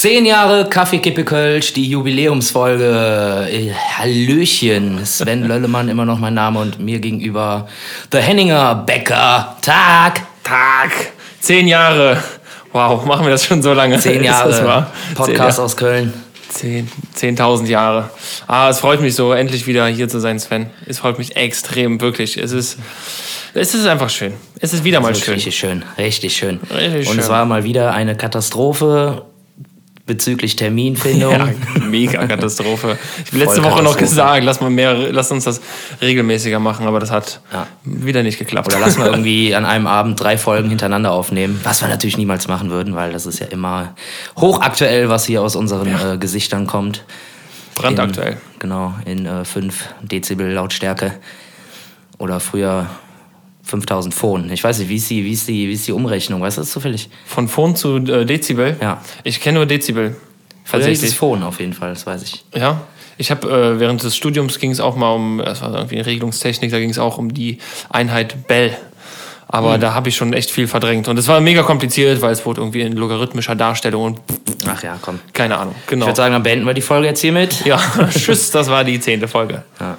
Zehn Jahre Kaffeekippe Kölsch, die Jubiläumsfolge. Äh, Hallöchen, Sven Löllemann, immer noch mein Name und mir gegenüber The Henninger Becker. Tag! Tag! Zehn Jahre. Wow, machen wir das schon so lange? Zehn Jahre. Podcast Zehn, aus Köln. Zehn, zehntausend Jahre. Ah, es freut mich so, endlich wieder hier zu sein, Sven. Es freut mich extrem, wirklich. Es ist, es ist einfach schön. Es ist wieder mal Also schön. Richtig schön, richtig schön. Richtig und schön. es war mal wieder eine Katastrophe bezüglich Terminfindung. Ja, mega Katastrophe. Ich habe letzte Woche noch gesagt, lass, mal mehr, lass uns das regelmäßiger machen, aber das hat Ja. wieder nicht geklappt. Oder lass mal irgendwie an einem Abend drei Folgen hintereinander aufnehmen. Was wir natürlich niemals machen würden, weil das ist ja immer hochaktuell, was hier aus unseren äh, Gesichtern kommt. Brandaktuell. In, genau, in äh, 5 Dezibel Lautstärke. Oder früher 5000 Phon. Ich weiß nicht, wie ist die, wie ist die, wie ist die Umrechnung? Weißt du das zufällig? Von Phon zu äh, Dezibel? Ja. Ich kenne nur Dezibel. Tatsächlich. Phon auf jeden Fall, das weiß ich. Ja. Ich habe äh, während des Studiums ging es auch mal um, das war irgendwie eine Regelungstechnik, da ging es auch um die Einheit Bell. Aber Hm. da habe ich schon echt viel verdrängt. Und es war mega kompliziert, weil es wurde irgendwie in logarithmischer Darstellung und Ach ja, komm. keine Ahnung. Ich Genau. würde sagen, dann beenden wir die Folge jetzt hiermit. ja, tschüss, das war die zehnte Folge. Ja,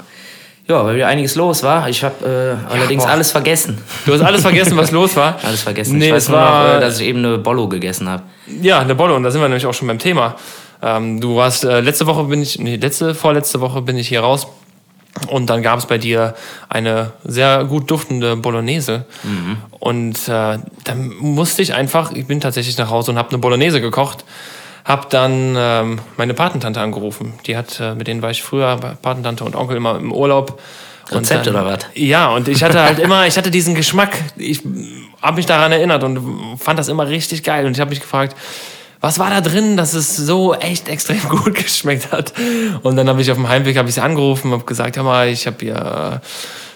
ja weil wieder einiges los war. Ich habe äh, allerdings boah. alles vergessen. Du hast alles vergessen, was los war. Alles vergessen. Nee, ich weiß es nur war, noch, äh, dass ich eben eine Bollo gegessen habe. Ja, eine Bolle und da sind wir nämlich auch schon beim Thema. Ähm, du warst äh, letzte Woche bin ich, nee, letzte, vorletzte Woche bin ich hier raus und dann gab es bei dir eine sehr gut duftende Bolognese. Und äh, dann musste ich einfach, ich bin tatsächlich nach Hause und habe eine Bolognese gekocht. Hab dann ähm, meine Patentante angerufen. Die hat, äh, mit denen war ich früher bei Patentante und Onkel immer im Urlaub. Rezept dann- oder was? Ja, und ich hatte halt immer, ich hatte diesen Geschmack. Ich habe mich daran erinnert und fand das immer richtig geil. Und ich habe mich gefragt, was war da drin, dass es so echt extrem gut geschmeckt hat? Und dann habe ich auf dem Heimweg habe ich sie angerufen, habe gesagt, hör mal, ich habe hier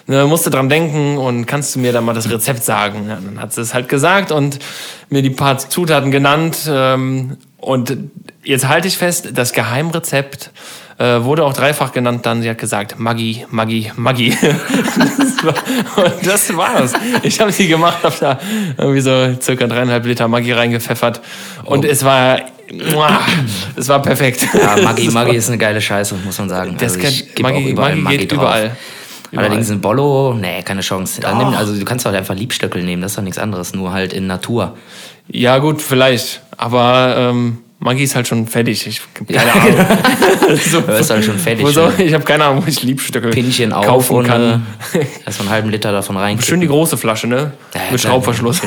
ne, musste dran denken und kannst du mir da mal das Rezept sagen? Ja, dann hat sie es halt gesagt und mir die paar Zutaten genannt. Ähm, und jetzt halte ich fest, das Geheimrezept äh, wurde auch dreifach genannt. Dann sie hat gesagt, Maggi, Maggi, Maggi. das war, und das war's. Ich habe sie gemacht, habe da irgendwie so circa dreieinhalb Liter Maggi reingepfeffert und es war, es war perfekt. Ja, Maggi, Maggi ist eine geile Scheiße, muss man sagen. Das also kann- ich auch Maggi- überall Maggi Maggi geht drauf. überall. Allerdings ein Bollo, nee, keine Chance. Nimm, also du kannst doch einfach Liebstöckel nehmen, das ist doch nichts anderes, nur halt in Natur. Ja, gut, vielleicht. Aber ähm, Maggi ist halt schon fertig. Ich hab keine Ahnung. so, Du bist halt schon fertig. schön. ich habe keine Ahnung, wo ich Liebstöcke Pinchen auf kaufen und kann. erst einen halben Liter davon rein. Schön die große Flasche, ne? Mit Schraubverschluss.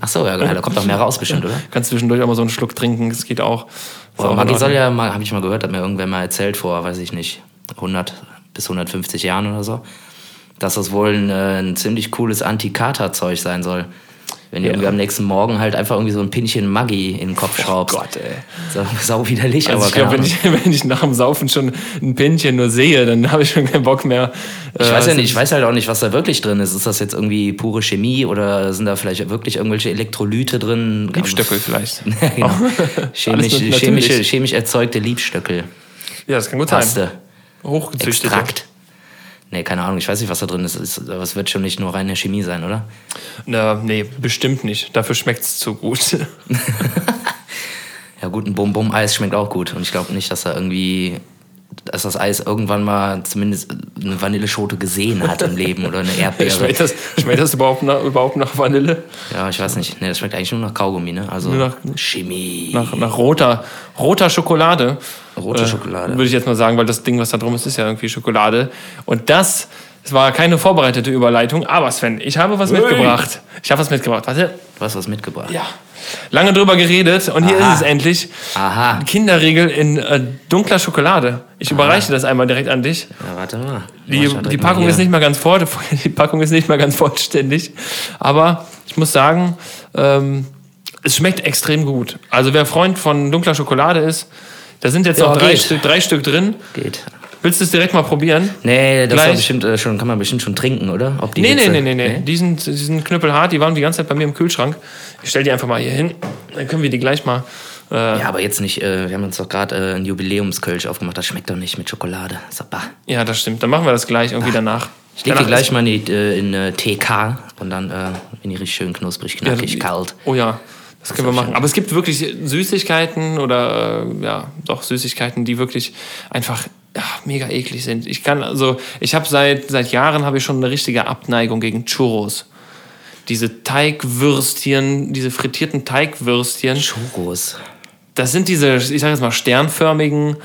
Achso, ja, da kommt doch mehr raus bestimmt, oder? Kannst zwischendurch auch mal so einen Schluck trinken, das geht auch. Auch Maggi soll ja, mal, habe ich mal gehört, hat mir irgendwer mal erzählt vor, weiß ich nicht, 100 bis 150 Jahren oder so, dass das wohl ein, äh, ein ziemlich cooles Anti-Kater-Zeug sein soll. Wenn du Ja. irgendwie am nächsten Morgen halt einfach irgendwie so ein Pinchen Maggi in den Kopf schraubst. Gott, ey. So, sau widerlich, Also aber ich glaube, wenn ich, wenn ich nach dem Saufen schon ein Pinchen nur sehe, dann habe ich schon keinen Bock mehr. Ich äh, weiß ja nicht, ich weiß halt auch nicht, was da wirklich drin ist. Ist das jetzt irgendwie pure Chemie oder sind da vielleicht wirklich irgendwelche Elektrolyte drin? Liebstöckel vielleicht. genau. chemisch, chemische, chemisch erzeugte Liebstöckel. Ja, das kann gut sein. Paste. Hochgezüchtete. Extrakt. Nee, keine Ahnung, ich weiß nicht, was da drin ist. Aber es wird schon nicht nur reine Chemie sein, oder? Na, nee, bestimmt nicht. Dafür schmeckt es zu gut. Ja gut, ein Bum-Bum-Eis schmeckt auch gut. Und ich glaube nicht, dass da irgendwie, dass das Eis irgendwann mal zumindest eine Vanilleschote gesehen hat im Leben oder eine Erdbeere. schmeckt, das, schmeckt das überhaupt nach, überhaupt nach Vanille? Ja, ich weiß nicht. Nee, das schmeckt eigentlich nur nach Kaugummi, ne? Also Nur nach- Chemie. Nach, nach roter, roter Schokolade. Rote Äh, Schokolade. Würde ich jetzt mal sagen, weil das Ding, was da drum ist, ist ja irgendwie Schokolade. Und das, es war keine vorbereitete Überleitung, aber Sven, ich habe was Hey. mitgebracht. Ich habe was mitgebracht. Warte. Du hast was mitgebracht. Ja. Lange drüber geredet und hier Aha. ist es endlich. Aha. Kinderriegel in äh, dunkler Schokolade. Ich überreiche das einmal direkt an dich. Ja, warte mal. Die, die Packung hier. ist nicht mal ganz voll, die Packung ist nicht mal ganz vollständig. Aber ich muss sagen, ähm, es schmeckt extrem gut. Also wer Freund von dunkler Schokolade ist, da sind jetzt Ja, noch drei. Stück, drei Stück drin. Geht. Willst du es direkt mal probieren? Nee, das Gleich. bestimmt, äh, schon, kann man bestimmt schon trinken, oder? Ob die Nee, nee, Hitze- nee, nee, nee. Die sind, die sind knüppelhart, die waren die ganze Zeit bei mir im Kühlschrank. Ich stell die einfach mal hier hin. Dann können wir die gleich mal. Äh, Ja, aber jetzt nicht, äh, wir haben uns doch gerade äh, ein Jubiläumskölsch aufgemacht, das schmeckt doch nicht mit Schokolade. So, bah. ja, das stimmt. Dann machen wir das gleich irgendwie danach. Ich lege gleich mal in, die, äh, in äh, TK und dann äh, in die richtig schön knusprig, knackig, Ja, kalt. Oh ja, das können wir ich machen. Aber es gibt wirklich Süßigkeiten oder äh, ja, doch Süßigkeiten, die wirklich einfach ja, mega eklig sind. Ich kann also, ich habe seit seit Jahren habe ich schon eine richtige Abneigung gegen Churros. Diese Teigwürstchen, diese frittierten Teigwürstchen, Churros. das sind diese, ich sage jetzt mal sternförmigen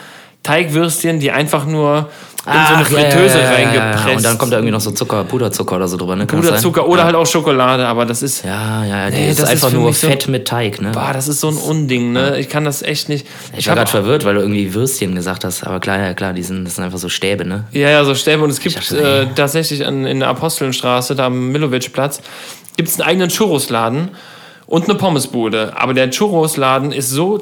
Teigwürstchen, die einfach nur in so eine Fritteuse ja, ja, ja, ja. reingepresst. Und dann kommt da irgendwie noch so Zucker, Puderzucker oder so drüber, ne? Kann? Puderzucker oder halt auch Schokolade, aber das ist Ja, ja, ja. Nee, ist das ist einfach für nur so- Fett mit Teig, ne? Boah, das ist so ein Unding, ne? Ich kann das echt nicht. Ich war hab- gerade verwirrt, weil du irgendwie Würstchen gesagt hast. Aber klar, ja klar, die sind, das sind einfach so Stäbe, ne? Ja, ja, so Stäbe. Und es gibt dachte, äh, tatsächlich an, in der Apostelnstraße, da am Millowitschplatz, gibt es einen eigenen Churrosladen und eine Pommesbude. Aber der Churrosladen ist so,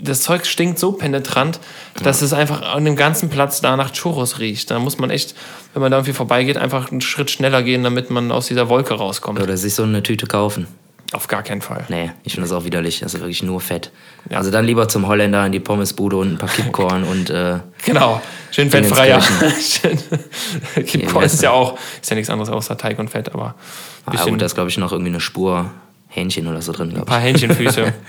das Zeug stinkt so penetrant, dass es einfach an dem ganzen Platz da nach Churros riecht. Da muss man echt, wenn man da irgendwie vorbeigeht, einfach einen Schritt schneller gehen, damit man aus dieser Wolke rauskommt. Oder sich so eine Tüte kaufen. Auf gar keinen Fall. Nee, ich finde das auch widerlich. Das ist wirklich nur Fett. Also dann lieber zum Holländer in die Pommesbude und ein paar Kippkorn und äh, Genau, schön fettfreier. Weißt ist ja auch, ist ja nichts anderes außer Teig und Fett, aber ah, gut, da ist glaube ich noch irgendwie eine Spur Hähnchen oder so drin, ein paar. Hähnchenfüße.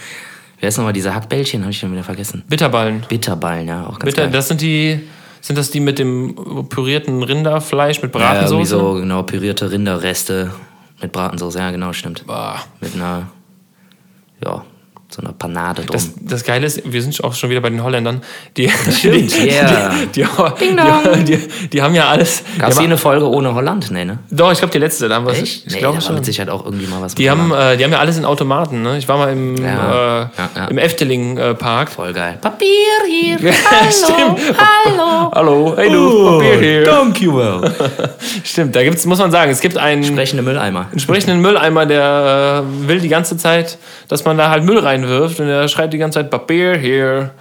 Wer ist nochmal diese Hackbällchen? Habe ich schon wieder vergessen. Bitterballen. Bitterballen, ja, auch ganz Bitter, geil. das sind die, sind das die mit dem pürierten Rinderfleisch mit ja, irgendwie Bratensauce? so genau pürierte Rinderreste mit Bratensauce. Ja, genau, stimmt. Boah. Mit einer, ja, so einer Panade drum. Das, das Geile ist, wir sind auch schon wieder bei den Holländern. Die, die, yeah. die, die, die, die, die haben ja alles. Gab es hier haben, eine Folge ohne Holland? Nee, ne? doch, ich glaube, die letzte, da haben wir Echt? Ich nee, glaube schon. mit Sicherheit auch irgendwie mal was Die haben, äh, die haben ja alles in Automaten. Ne? Ich war mal im, Ja, äh, ja, ja. im Efteling-Park. Voll geil. Papier hier. Stimmt. Hallo. Hallo. Hey du, Papier hier. Thank you well. Stimmt, da gibt's, muss man sagen, es gibt einen Sprechende Mülleimer. entsprechenden Mülleimer, der äh, will die ganze Zeit, dass man da halt Müll reinwirft und der schreit die ganze Zeit Papier hier.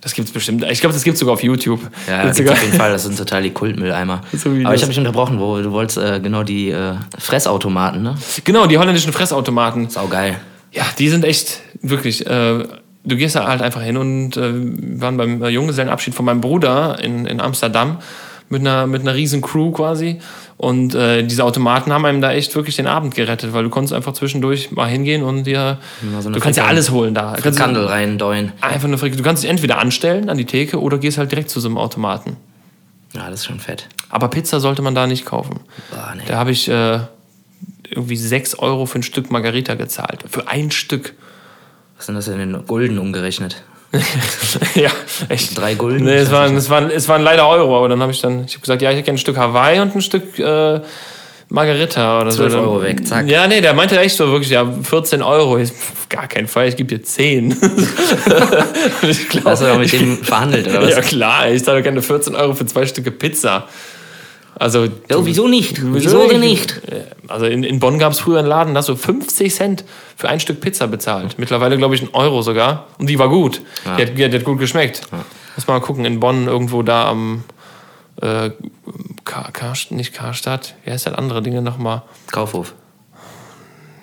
Das gibt's bestimmt. Ich glaube, das gibt's sogar auf YouTube. Ja, Gibt's gibt's auf jeden Fall. Das sind total die Kultmülleimer. So Aber ich das- habe mich unterbrochen, wo du wolltest äh, genau die äh, Fressautomaten, ne? Genau, die holländischen Fressautomaten. Sau geil. Ja, die sind echt wirklich. Äh, du gehst da halt einfach hin und äh, wir waren beim äh, Junggesellenabschied von meinem Bruder in, in Amsterdam mit einer, mit einer riesen Crew quasi. Und äh, diese Automaten haben einem da echt wirklich den Abend gerettet, weil du konntest einfach zwischendurch mal hingehen und dir. so eine du kannst ja alles holen da. Du kannst Kandel reindeuen. einfach eine Frikandel. Du kannst dich entweder anstellen an die Theke oder gehst halt direkt zu so einem Automaten. Ja, das ist schon fett. Aber Pizza sollte man da nicht kaufen. Boah, nee. Da habe ich äh, irgendwie 6 Euro für ein Stück Margarita gezahlt. Für ein Stück. Was sind das denn in Gulden umgerechnet? ja, echt. Drei Gulden? Nee, es waren, es waren, es waren leider Euro, aber dann habe ich dann, ich habe gesagt, ja, ich hätte gerne ein Stück Hawaii und ein Stück äh, Margarita oder so. 12 Dann- Euro weg, zack. Ja, nee, der meinte echt so wirklich, ja, 14 Euro. Ich, auf gar keinen Fall, ich gebe dir 10. Und ich glaub, Hast du auch mit dem verhandelt, oder was? ja klar, ich zahle keine 14 Euro für zwei Stücke Pizza. Also, Ja, wieso nicht? Wieso denn nicht? Also in, in Bonn gab es früher einen Laden, da hast du 50 Cent für ein Stück Pizza bezahlt. Mittlerweile, glaube ich, ein Euro sogar. Und die war gut. Ja. Die, hat, die, hat, gut geschmeckt. Muss mal gucken, in Bonn irgendwo da am äh, Kar, Kar, nicht Karstadt, wie heißt das andere Dinge nochmal? Kaufhof.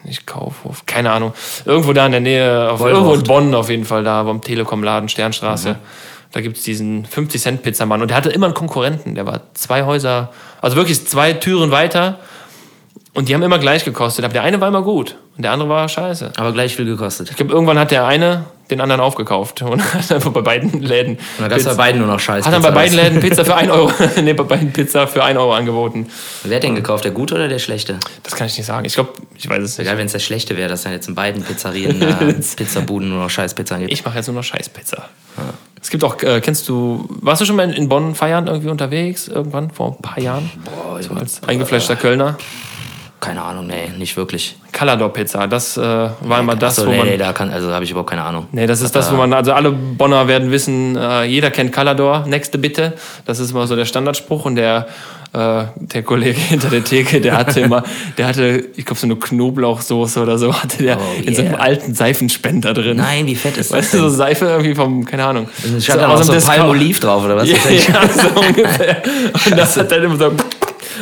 Nicht Kaufhof, keine Ahnung. Irgendwo da in der Nähe, auf, irgendwo in Bonn auf jeden Fall, da beim Telekom-Laden, Sternstraße. Da gibt es diesen 50-Cent-Pizzamann. Und der hatte immer einen Konkurrenten. Der war zwei Häuser, also wirklich zwei Türen weiter. Und die haben immer gleich gekostet. Aber der eine war immer gut und der andere war scheiße. Aber gleich viel gekostet. Ich glaube, irgendwann hat der eine den anderen aufgekauft und hat einfach bei beiden Läden. Und da gab es bei beiden nur noch Scheiß. hat dann bei beiden? Läden Pizza für 1 Euro, nee, bei beiden Pizza für 1 Euro angeboten. Wer hat den gekauft, der gute oder der schlechte? Das kann ich nicht sagen. Ich glaube, ich weiß es nicht. Egal, wenn es der schlechte wäre, dass dann jetzt in beiden Pizzerien, äh, Pizzabuden nur noch Scheißpizza gibt. Ich mache jetzt nur noch Scheißpizza. Es gibt auch, äh, kennst du, warst du schon mal in, in Bonn feiern irgendwie unterwegs, irgendwann vor ein paar Jahren? Boah, So als eingefleischter Kölner. keine Ahnung, nee, nicht wirklich. Calador Pizza, das äh, war immer das, Achso, wo nee, man. nee, da kann, also habe ich überhaupt keine Ahnung. Nee, das ist das, wo man, also alle Bonner werden wissen, äh, jeder kennt Calador, nächste bitte. Das ist immer so der Standardspruch und der, äh, der Kollege hinter der Theke, der hatte immer, der hatte, ich glaube, so eine Knoblauchsoße oder so, hatte der Oh, in so einem alten Seifenspender drin. Nein, wie fett ist das Weißt du, so? Seife irgendwie vom, keine Ahnung. Es stand da aus noch so Discount- Palmoliv drauf, oder was? Ja, ja, so ungefähr. Und das hat dann immer so,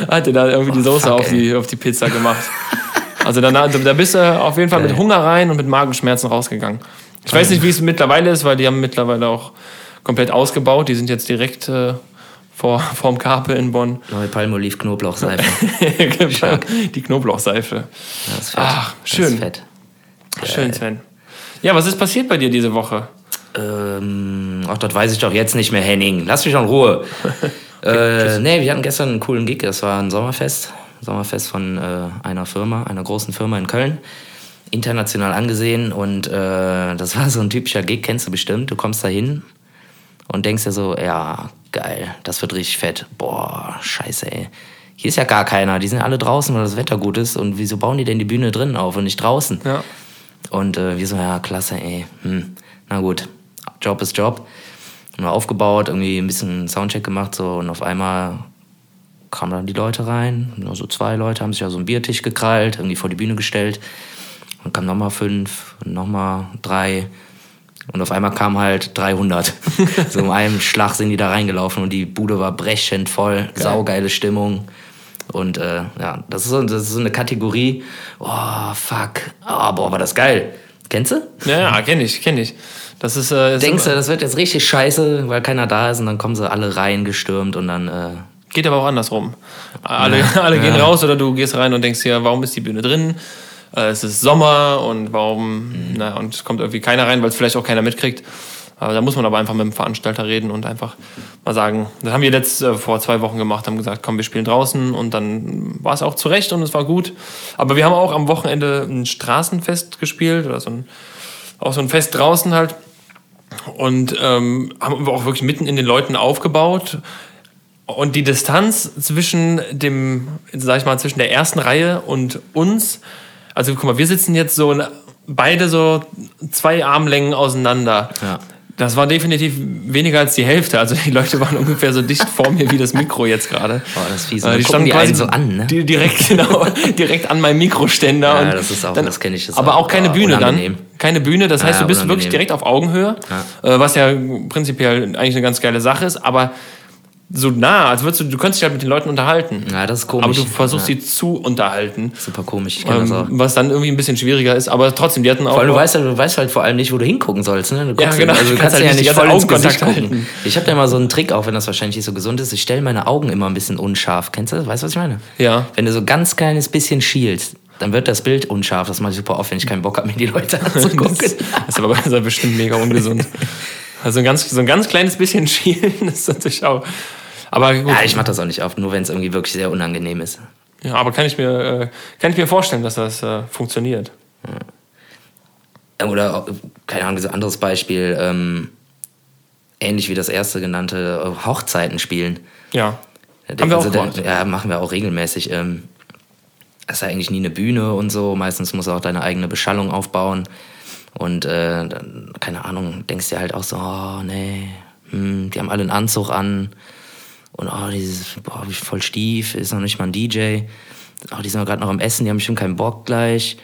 hat er da irgendwie die Soße fuck, auf, die, auf die Pizza gemacht. Also danach, da bist du auf jeden Fall mit. Hunger rein und mit Magenschmerzen rausgegangen. Ich weiß nicht, wie es mittlerweile ist, weil die haben mittlerweile auch komplett ausgebaut. Die sind jetzt direkt äh, vor, vorm Karpe in Bonn. Neue Palmolive Knoblauchseife. Stark. Die Knoblauchseife. Fett. Ach, schön. Schön, Sven. Ja, was ist passiert bei dir diese Woche? Ähm, ach, das weiß ich doch jetzt nicht mehr, Henning. Lass mich doch in Ruhe. äh, nee, wir hatten gestern einen coolen Gig. Das war ein Sommerfest. Sommerfest von äh, einer Firma, einer großen Firma in Köln. International angesehen. Und äh, das war so ein typischer Gig, kennst du bestimmt. Du kommst da hin und denkst dir so, ja, geil, das wird richtig fett. Boah, scheiße, ey. Hier ist ja gar keiner. Die sind alle draußen, weil das Wetter gut ist. Und wieso bauen die denn die Bühne drinnen auf und nicht draußen? Ja. Und äh, wir so, ja, klasse, ey. Hm, na gut, Job ist Job. Haben wir aufgebaut, irgendwie ein bisschen Soundcheck gemacht, so, und auf einmal kamen dann die Leute rein. Nur so zwei Leute haben sich ja so einen Biertisch gekrallt, irgendwie vor die Bühne gestellt. Dann kamen nochmal fünf, und nochmal drei. Und auf einmal kamen halt 300. so in einem Schlag sind die da reingelaufen und die Bude war brechend voll, saugeile Stimmung. Und äh, ja, das ist, so, das ist so eine Kategorie. Oh, fuck. Oh, boah, war das geil. Kennst du? Ja, ja, kenne ich, kenne ich. Das ist. Äh, ist Denkst du, das wird jetzt richtig scheiße, weil keiner da ist und dann kommen sie alle reingestürmt und dann. Äh, Geht aber auch andersrum. Alle, alle gehen raus oder du gehst rein und denkst dir, warum ist die Bühne drin? Äh, es ist Sommer und warum, na, und es kommt irgendwie keiner rein, weil es vielleicht auch keiner mitkriegt. Aber da muss man aber einfach mit dem Veranstalter reden und einfach mal sagen, das haben wir letzt äh, vor zwei Wochen gemacht, haben gesagt, komm, wir spielen draußen und dann war es auch zurecht und es war gut. Aber wir haben auch am Wochenende ein Straßenfest gespielt oder so ein, auch so ein Fest draußen halt und ähm, haben auch wirklich mitten in den Leuten aufgebaut. Und die Distanz zwischen dem, sag ich mal, zwischen der ersten Reihe und uns, also guck mal, wir sitzen jetzt so beide so zwei Armlängen auseinander. Ja. Das war definitiv weniger als die Hälfte. Also die Leute waren ungefähr so dicht vor mir wie das Mikro jetzt gerade. Boah, das ist fies. Äh, Dann die standen die quasi einen so an, ne? direkt, genau, direkt an meinem Mikroständer. Ja, das ist auch- das kenn ich, das aber auch, auch keine Bühne unangenehm. dann. Keine Bühne, das heißt, Ja, du bist unangenehm. wirklich direkt auf Augenhöhe, äh, was ja prinzipiell eigentlich eine ganz geile Sache ist, aber so nah, als würdest du, du könntest dich halt mit den Leuten unterhalten. Ja, das ist komisch. Aber du versuchst ja, sie zu unterhalten. Super komisch, ich kenne das auch. Ähm, was dann irgendwie ein bisschen schwieriger ist, aber trotzdem, die hatten auch. Vor allem, du weißt, halt, du weißt halt vor allem nicht, wo du hingucken sollst. Ne? Du Ja, genau. Also, du kannst kannst ja halt nicht nicht voll ins Gesicht Augenkontakt gucken. Ich habe da immer so einen Trick, auch wenn das wahrscheinlich nicht so gesund ist. Ich stelle meine Augen immer ein bisschen unscharf. Kennst du? Weißt du, was ich meine? Ja. Wenn du so ganz kleines bisschen schielst, dann wird das Bild unscharf. Das mache ich super oft, wenn ich keinen Bock habe, mir die Leute anzugucken. Das, das ist aber das ja bestimmt mega ungesund. Also ein ganz, so ein ganz kleines bisschen schielen ist natürlich auch. Aber gut. ja, ich mache das auch nicht oft, nur wenn es irgendwie wirklich sehr unangenehm ist. Ja, aber kann ich mir, äh, kann ich mir vorstellen, dass das äh, funktioniert. Oder, äh, keine Ahnung, so ein anderes Beispiel, ähm, ähnlich wie das erste genannte, äh, Hochzeiten spielen. Ja. Ja, Haben wir auch also da- gemacht. Ja, machen wir auch regelmäßig. Ähm, das ist ja eigentlich nie eine Bühne und so. Meistens musst du auch deine eigene Beschallung aufbauen. Und äh, dann, keine Ahnung, denkst dir halt auch so, oh nee, hm, die haben alle einen Anzug an. Und oh, dieses, boah, wie voll stief, ist noch nicht mal ein DJ. Oh, die sind gerade noch am Essen, die haben bestimmt keinen Bock gleich.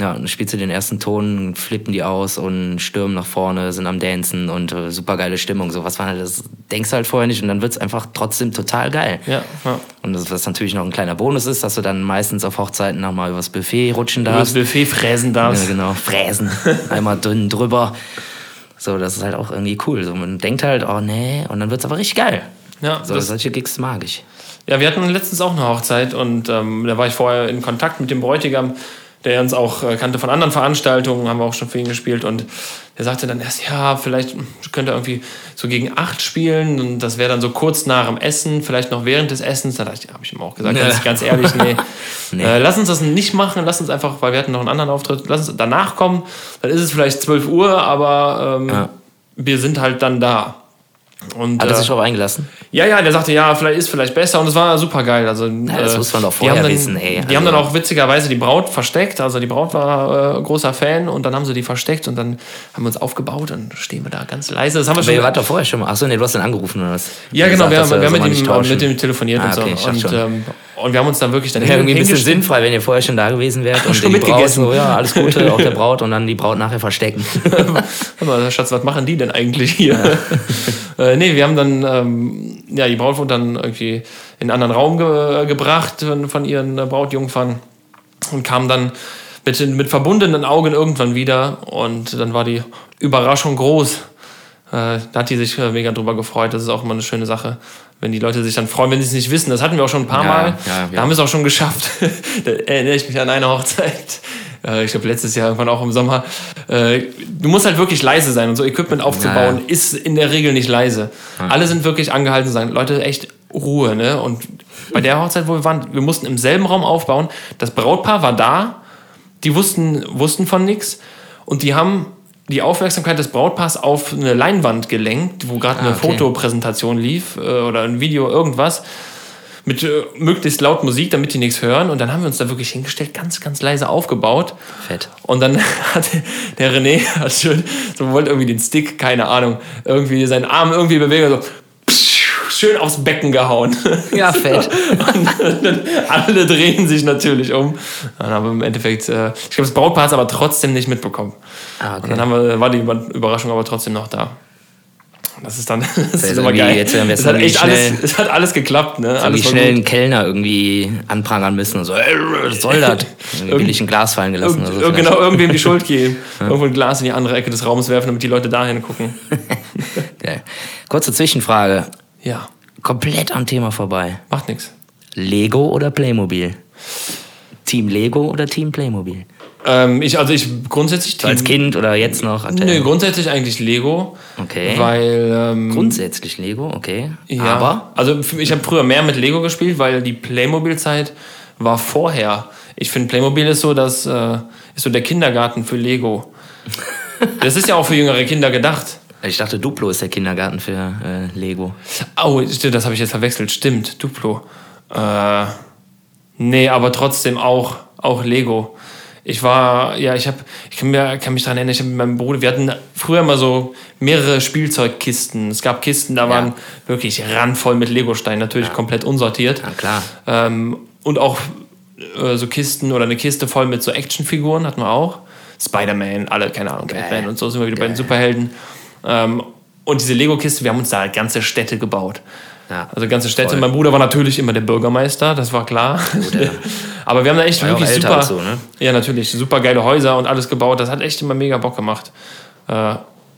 Ja, und dann spielst du den ersten Ton, flippen die aus und stürmen nach vorne, sind am Dancen und äh, super geile Stimmung. So was war das denkst du halt vorher nicht und dann wird's einfach trotzdem total geil. Ja, ja. Und das, was natürlich noch ein kleiner Bonus ist, dass du dann meistens auf Hochzeiten nochmal übers Buffet rutschen darfst. Buffet fräsen darfst. Ja, genau, fräsen. Einmal dünn drüber. So, das ist halt auch irgendwie cool. So, man denkt halt, oh nee, und dann wird's aber richtig geil. Ja, So, solche Gigs mag ich. ja, wir hatten letztens auch eine Hochzeit und ähm, da war ich vorher in Kontakt mit dem Bräutigam, der uns auch äh, kannte von anderen Veranstaltungen, haben wir auch schon für ihn gespielt und der sagte dann erst, ja, vielleicht könnte er irgendwie so gegen acht spielen und das wäre dann so kurz nach dem Essen, vielleicht noch während des Essens. Da habe ich ihm auch gesagt, Nee. ganz, ganz ehrlich, nee. Nee. Äh, lass uns das nicht machen, lass uns einfach, weil wir hatten noch einen anderen Auftritt, lass uns danach kommen, dann ist es vielleicht 12 Uhr, aber ähm, Ja. wir sind halt dann da. Und, Hat er äh, sich darauf eingelassen? ja, ja, der sagte, ja, vielleicht ist vielleicht besser und es war super geil. Also, das äh, muss man doch vorher dann, wissen, ey. Die Also- haben dann auch witzigerweise die Braut versteckt. Also die Braut war äh, großer Fan und dann haben sie die versteckt und dann haben wir uns aufgebaut und stehen wir da ganz leise. Das haben wir Aber ihr schon. wart doch vorher schon mal. Achso, nee, du hast den angerufen oder was? Ja, genau, Gesagt, wir, haben, wir haben mit, dem telefoniert Ah, und so. okay, dachte und, ähm, und wir haben uns dann wirklich dann Ja, irgendwie ein bisschen sinnfrei, wenn ihr vorher schon da gewesen wärt und Schon die Braut mitgegessen. so, ja, alles Gute, auch der Braut und dann die Braut nachher verstecken. Mal, Schatz, was machen die denn eigentlich hier? äh, nee, wir haben dann, ähm, ja, die Braut wurde dann irgendwie in einen anderen Raum ge gebracht von, von ihren äh, Brautjungfern und kam dann mit, mit verbundenen Augen irgendwann wieder und dann war die Überraschung groß. Äh, da hat die sich äh, mega drüber gefreut. Das ist auch immer eine schöne Sache, Wenn die Leute sich dann freuen, wenn sie es nicht wissen. Das hatten wir auch schon ein paar Ja, Mal. ja, da haben wir es auch schon geschafft. da erinnere ich mich an eine Hochzeit. Äh, Ich glaube, letztes Jahr irgendwann auch im Sommer. Äh, Du musst halt wirklich leise sein und so Equipment aufzubauen Ja, ja. ist in der Regel nicht leise. Alle sind wirklich angehalten zu sagen, Leute, echt Ruhe, ne? Und bei der Hochzeit, wo wir waren, wir mussten im selben Raum aufbauen. Das Brautpaar war da, die wussten, wussten von nichts und die haben die Aufmerksamkeit des Brautpaars auf eine Leinwand gelenkt, wo gerade eine Ah, okay. Fotopräsentation lief äh, oder ein Video, irgendwas. Mit äh, möglichst laut Musik, damit die nichts hören. Und dann haben wir uns da wirklich hingestellt, ganz, ganz leise aufgebaut. Fett. Und dann hat der René hat schön, so wollte irgendwie den Stick, keine Ahnung, irgendwie seinen Arm irgendwie bewegen, so schön aufs Becken gehauen. Ja, fett. Und dann alle drehen sich natürlich um. Dann haben wir im Endeffekt, äh, ich glaube, das Brautpaar hat es aber trotzdem nicht mitbekommen. Ah, okay. Und dann haben wir, war die Über- Überraschung aber trotzdem noch da. Das ist dann, das ist ist immer geil. jetzt es hat echt schnell- alles, es hat alles geklappt, ne? Wie Alles schnell einen Kellner irgendwie anprangern müssen und so, ey, was soll das? Irgendwie billig ein Glas fallen gelassen Irgend, oder so. genau, irgendwem die Schuld geben. Irgendwo ein Glas in die andere Ecke des Raums werfen, damit die Leute dahin gucken. Kurze Zwischenfrage. Ja, Komplett am Thema vorbei. macht nichts. Lego oder Playmobil? Team Lego oder Team Playmobil? Ähm, ich, also ich grundsätzlich So als Kind oder jetzt noch? Nö, grundsätzlich eigentlich Lego. Okay. Weil, ähm, Grundsätzlich Lego, okay. ja, Aber also ich habe früher mehr mit Lego gespielt, weil die Playmobil-Zeit war vorher. Ich finde, Playmobil ist so, das, äh, ist so der Kindergarten für Lego. Das ist ja auch für jüngere Kinder gedacht. Ich dachte, Duplo ist der Kindergarten für äh, Lego. Oh, das habe ich jetzt verwechselt. Stimmt, Duplo. Äh, nee, aber trotzdem auch, auch Lego. Ich war, ja, ich habe, ich kann, mir, kann mich daran erinnern, ich habe mit meinem Bruder, wir hatten früher mal so mehrere Spielzeugkisten. Es gab Kisten, da waren wirklich randvoll mit Legosteinen, natürlich komplett unsortiert. Na klar. Ähm, und auch äh, so Kisten oder eine Kiste voll mit so Actionfiguren hatten wir auch. Spider-Man, alle, keine Ahnung, Batman und so sind wir wieder bei den Superhelden. Ähm, und diese Lego-Kiste, wir haben uns da ganze Städte gebaut. Ja, Also ganze Städte. voll. Mein Bruder war natürlich immer der Bürgermeister, das war klar. Aber wir haben da echt War wirklich super, so, ne? ja natürlich, super geile Häuser und alles gebaut. Das hat echt immer mega Bock gemacht. Äh,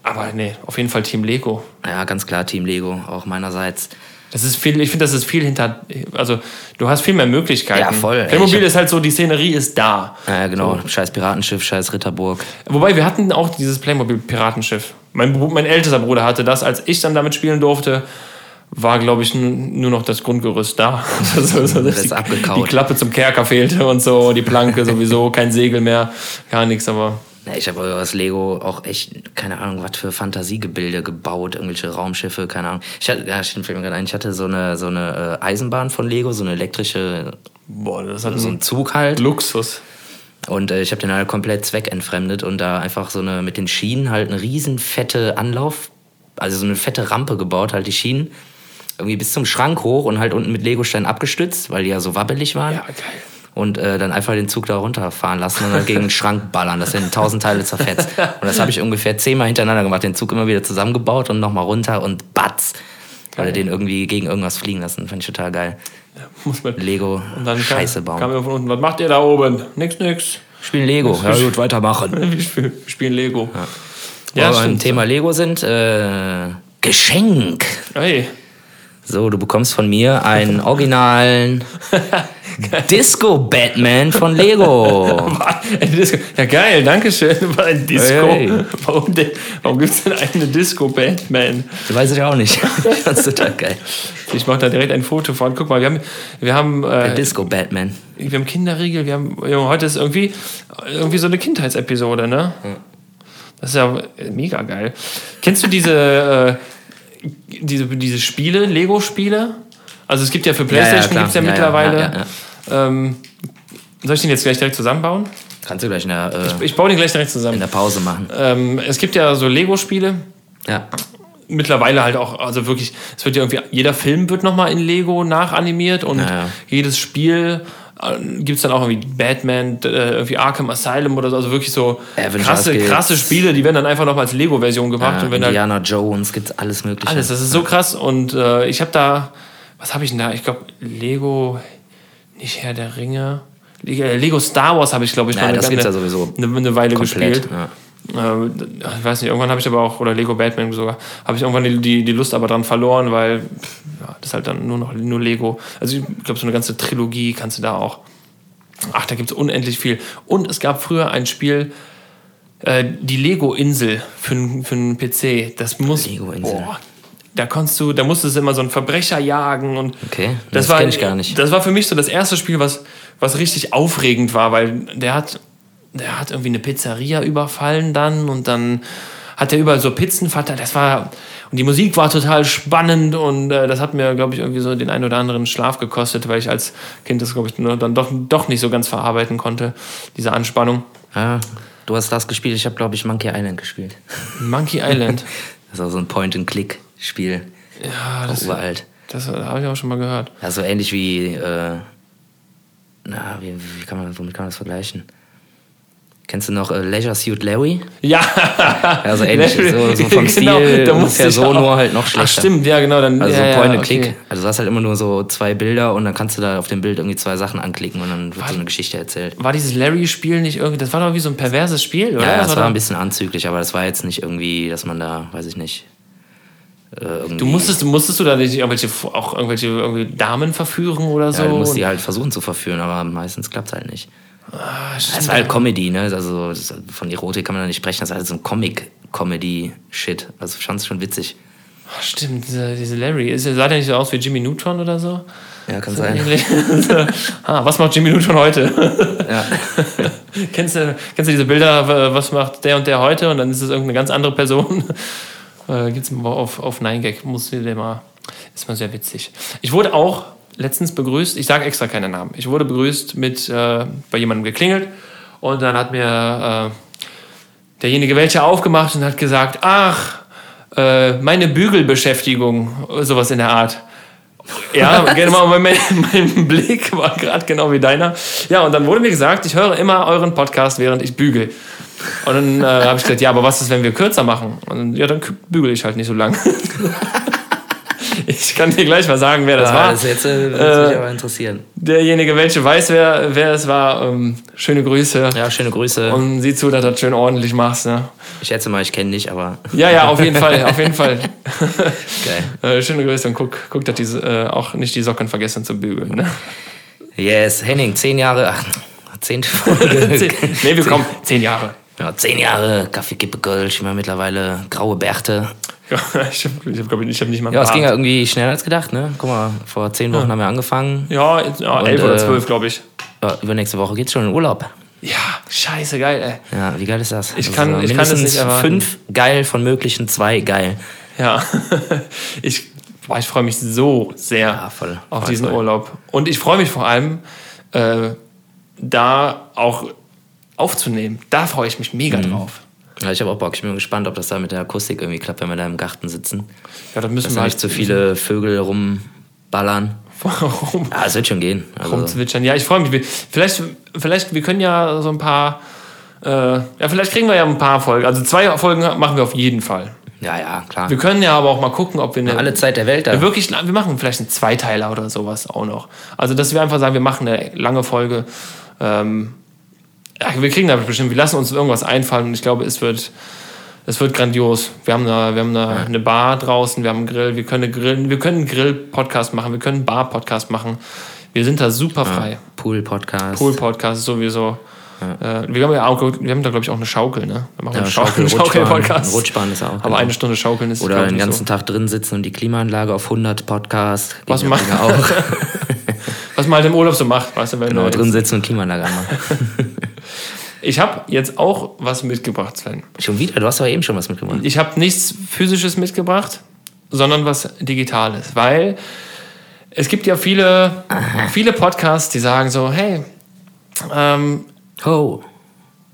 aber nee, auf jeden Fall Team Lego. Ja, ganz klar Team Lego, auch meinerseits. Das ist viel, ich finde, das ist viel hinter, also du hast viel mehr Möglichkeiten. Ja, voll. Playmobil hab- ist halt so, die Szenerie ist da. Ja, genau. Scheiß Piratenschiff, scheiß Ritterburg. Wobei wir hatten auch dieses Playmobil-Piratenschiff. Mein, mein ältester Bruder hatte das. Als ich dann damit spielen durfte, war, glaube ich, nur noch das Grundgerüst da. so, so, Das ist die, abgekaut. die Klappe zum Kerker fehlte und so, die Planke sowieso, kein Segel mehr, gar nichts, aber ich habe aus Lego auch echt, keine Ahnung, was für Fantasiegebilde gebaut, irgendwelche Raumschiffe, keine Ahnung. Ich hatte, ja, fällt mir gerade ein, ich hatte so eine, so eine äh, Eisenbahn von Lego, so eine elektrische, boah, das hat so so ein Zug halt. Luxus. Und äh, ich habe den halt komplett zweckentfremdet und da einfach so eine, mit den Schienen halt eine riesen fette Anlauf, also so eine fette Rampe gebaut, halt die Schienen. Irgendwie bis zum Schrank hoch und halt unten mit Legosteinen abgestützt, weil die ja so wabbelig waren. Ja, geil. Und äh, dann einfach den Zug da runterfahren lassen und dann gegen den Schrank ballern, dass er in tausend Teile zerfetzt. Und das habe ich ungefähr zehnmal hintereinander gemacht, den Zug immer wieder zusammengebaut und nochmal runter und batz. Oder den irgendwie gegen irgendwas fliegen lassen, fand ich total geil. Muss man. Lego, Und dann Scheiße kam, bauen. kam er von unten, was macht ihr da oben? Nix, nix. Spielen Lego, ja gut, weitermachen. Wir spielen, Lego. Ja, Ja, Wo wir beim. Thema Lego sind, äh, Geschenk. Hey, So, du bekommst von mir einen originalen Disco-Batman von Lego. Disco. Ja, geil, danke schön. Ein Disco. Hey. Warum, denn- warum gibt es denn eine Disco Batman? Das weiß ich auch nicht. Das ist total geil. Ich mache da direkt ein Foto von. Guck mal, wir haben, wir haben, Der äh, Disco-Batman. wir haben Kinderriegel, wir haben, heute ist irgendwie, irgendwie so eine Kindheitsepisode, ne? Das ist ja mega geil. Kennst du diese, äh, diese, diese Spiele, Lego-Spiele? Also es gibt ja für Playstation gibt's ja, Ja, mittlerweile. ja, ja, Ähm, soll ich den jetzt gleich direkt zusammenbauen? Kannst du gleich in der, äh, Ich baue den gleich direkt in zusammen. der Pause machen. Ähm, es gibt ja so Lego-Spiele, Ja. mittlerweile halt auch, also wirklich, es wird ja irgendwie, jeder Film wird nochmal in Lego nachanimiert und jedes Spiel gibt es dann auch irgendwie Batman, äh, irgendwie Arkham Asylum oder so, also wirklich so Avengers krasse, gibt's. krasse Spiele, die werden dann einfach nochmal als Lego-Version gemacht ja und wenn halt Indiana Jones, gibt's alles mögliche. alles, das ist so krass und äh, ich habe da, was habe ich denn da? Ich glaube Lego, nicht Herr der Ringe, Le- äh, Lego Star Wars habe ich glaube ich Ja, mal eine, das gibt's eine, ja sowieso. eine, eine Weile Komplett. gespielt. Ja. Äh, ich weiß nicht, irgendwann habe ich aber auch, oder Lego Batman sogar, habe ich irgendwann die, die, die Lust aber dran verloren, weil, ja, das ist halt dann nur noch nur Lego. Also ich glaube, so eine ganze Trilogie kannst du da auch. Ach, da gibt es unendlich viel. Und es gab früher ein Spiel, äh, die Lego-Insel für, für einen PC. Das muss. Lego-Insel. Boah, da konntest du, da musstest du immer so einen Verbrecher jagen und Okay, das, das war ich gar nicht. Das war für mich so das erste Spiel, was, was richtig aufregend war, weil der hat, der hat irgendwie eine Pizzeria überfallen dann und dann hat er überall so Pizzen verteilt. Das war und die Musik war total spannend und äh, das hat mir, glaube ich, irgendwie so den ein oder anderen Schlaf gekostet, weil ich als Kind das, glaube ich, nur dann doch, doch nicht so ganz verarbeiten konnte, diese Anspannung. Ja, du hast das gespielt, ich habe, glaube ich, Monkey Island gespielt. Monkey Island. Das auch so ein Point-and-Click-Spiel. Ja, das, Uralt. das habe ich auch schon mal gehört. Ja, so ähnlich wie, äh, na, wie, wie kann man, womit kann man das vergleichen? Kennst du noch äh, Leisure Suit Larry? Ja, Ja, so ähnlich, so, so vom Stil da ungefähr so, auch- nur halt noch Ach, schlechter. stimmt, ja, genau. Dann, Also ja, so ja, Point and Click. okay. Also du hast halt immer nur so zwei Bilder und dann kannst du da auf dem Bild irgendwie zwei Sachen anklicken und dann wird so eine Geschichte erzählt. War dieses Larry-Spiel nicht irgendwie, das war doch wie so ein perverses Spiel, oder? Ja, das war doch- ein bisschen anzüglich, aber das war jetzt nicht irgendwie, dass man da, weiß ich nicht. Äh, irgendwie, Du musstest, musstest du da nicht irgendwelche, auch irgendwelche irgendwie Damen verführen oder so? ja, du musst die halt versuchen zu verführen, aber meistens klappt es halt nicht. Ah, Es stimmt. ist halt Comedy, ne? Also das, von Erotik kann man da nicht sprechen, das ist halt so ein Comic-Comedy-Shit. Also ich fand's schon witzig. Ah, Stimmt, diese, diese Larry. Ist, sah der nicht so aus wie Jimmy Neutron oder so? Ja, kann So sein. ah, was macht Jimmy Neutron heute? Ja. kennst, du, kennst du diese Bilder, w- was macht der und der heute? Und dann ist es irgendeine ganz andere Person. äh, gibt's mal auf, auf 9gag, muss dir mal, ist mal sehr witzig. Ich wurde auch letztens begrüßt, ich sage extra keine Namen, ich wurde begrüßt mit, äh, bei jemandem geklingelt und dann hat mir äh, derjenige welche aufgemacht und hat gesagt, ach, äh, meine Bügelbeschäftigung, sowas in der Art. Ja, genau, mein, mein Blick war gerade genau wie deiner. Ja, und dann wurde mir gesagt, ich höre immer euren Podcast, während ich bügel. Und dann äh, habe ich gesagt, ja, aber was ist, wenn wir kürzer machen? Und ja, dann bügel ich halt nicht so lang. ich kann dir gleich mal sagen, wer das Ah, war. das jetzt äh, würde mich aber interessieren. Derjenige, welche weiß, wer, wer es war, ähm, schöne Grüße. Ja, schöne Grüße. Und sieh zu, dass du das schön ordentlich machst. Ne? ich schätze mal, ich kenne dich, aber Ja, ja, auf jeden Fall, auf jeden Fall. geil. Äh, schöne Grüße und guck, guck dass die äh, auch nicht die Socken vergessen zu bügeln. Ne? Yes, Henning, zehn Jahre, ach, zehnte Folge. Zehn, nee, wir kommen zehn Jahre. Ja, zehn Jahre, Kaffee, Kippe, Kölsch, immer mittlerweile graue Bärte. Ja, ich habe ich hab, ich hab nicht mal Ja, es ging ja irgendwie schneller als gedacht, ne? Guck mal, vor zehn Wochen haben wir angefangen. Ja, jetzt- ja Und, elf oder äh, zwölf, glaube ich. Ja, übernächste Woche geht's schon in Urlaub. Ja, scheiße, geil, ey. Ja, wie geil ist das? Ich kann- ich kann das nicht erwarten. fünf geil von möglichen zwei geil. Ja, ich, boah, ich freue mich so sehr Ja, voll, auf voll, diesen voll. Urlaub. Und ich freue mich vor allem, äh, da auch aufzunehmen. Da freue ich mich mega Mhm. drauf. Ja, ich habe auch Bock. Ich bin gespannt, ob das da mit der Akustik irgendwie klappt, wenn wir da im Garten sitzen. Ja, da müssen Dass wir da halt nicht zu viele Vögel rumballern. rum, Ja, es wird schon gehen. Also, rumzwitschern. Ja, ich freue mich. Vielleicht, vielleicht, wir können ja so ein paar, äh, ja, vielleicht kriegen wir ja ein paar Folgen. Also zwei Folgen machen wir auf jeden Fall. ja, ja, klar. Wir können ja aber auch mal gucken, ob wir eine, Alle Zeit der Welt da. wir wirklich, wir machen vielleicht einen Zweiteiler oder sowas auch noch. Also, dass wir einfach sagen, wir machen eine lange Folge. Ähm, ja, wir kriegen da bestimmt, wir lassen uns irgendwas einfallen und ich glaube, es wird, es wird grandios. Wir haben, eine, wir haben eine, eine Bar draußen, wir haben einen Grill, wir können, eine Grill, wir können einen Grill-Podcast machen, wir können einen Bar-Podcast machen. Wir sind da super frei. Pool-Podcast. Pool-Podcast sowieso. Äh, wir haben ja auch, wir haben da glaube ich auch eine Schaukel, ne? Wir machen Ja, einen Schaukel, Schaukel- Rutschbahn. Schaukel-Podcast. Rutschbahn ist auch. Aber genau. eine Stunde Schaukeln ist Oder den ganzen Tag drin sitzen und die Klimaanlage auf 100 Podcast. Was ja macht- auch? so. Was man halt im Urlaub so macht, weißt du, wenn genau, du drin sitzen und Klimaanlage anmachen. Ich habe jetzt auch was mitgebracht, Sven. schon wieder? Du hast aber eben schon was mitgebracht. Ich habe nichts physisches mitgebracht, sondern was digitales, weil es gibt ja viele, viele Podcasts, die sagen so, hey, ähm, Oh.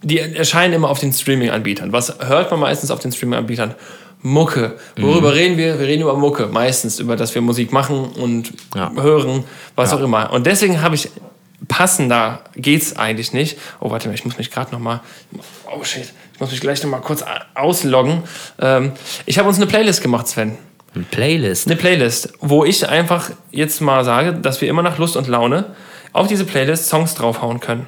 die erscheinen immer auf den Streaming-Anbietern. Was hört man meistens auf den Streaming-Anbietern? Mucke. Worüber reden wir? Wir reden über Mucke. Meistens über, dass wir Musik machen und Ja. hören, was auch immer. Und deswegen habe ich passender geht's eigentlich nicht. Oh, warte mal, ich muss mich gerade noch mal. Oh shit, ich muss mich gleich noch mal kurz ausloggen. Ähm, ich habe uns eine Playlist gemacht, Sven. Eine Playlist. Eine Playlist, wo ich einfach jetzt mal sage, dass wir immer nach Lust und Laune auf diese Playlist Songs draufhauen können.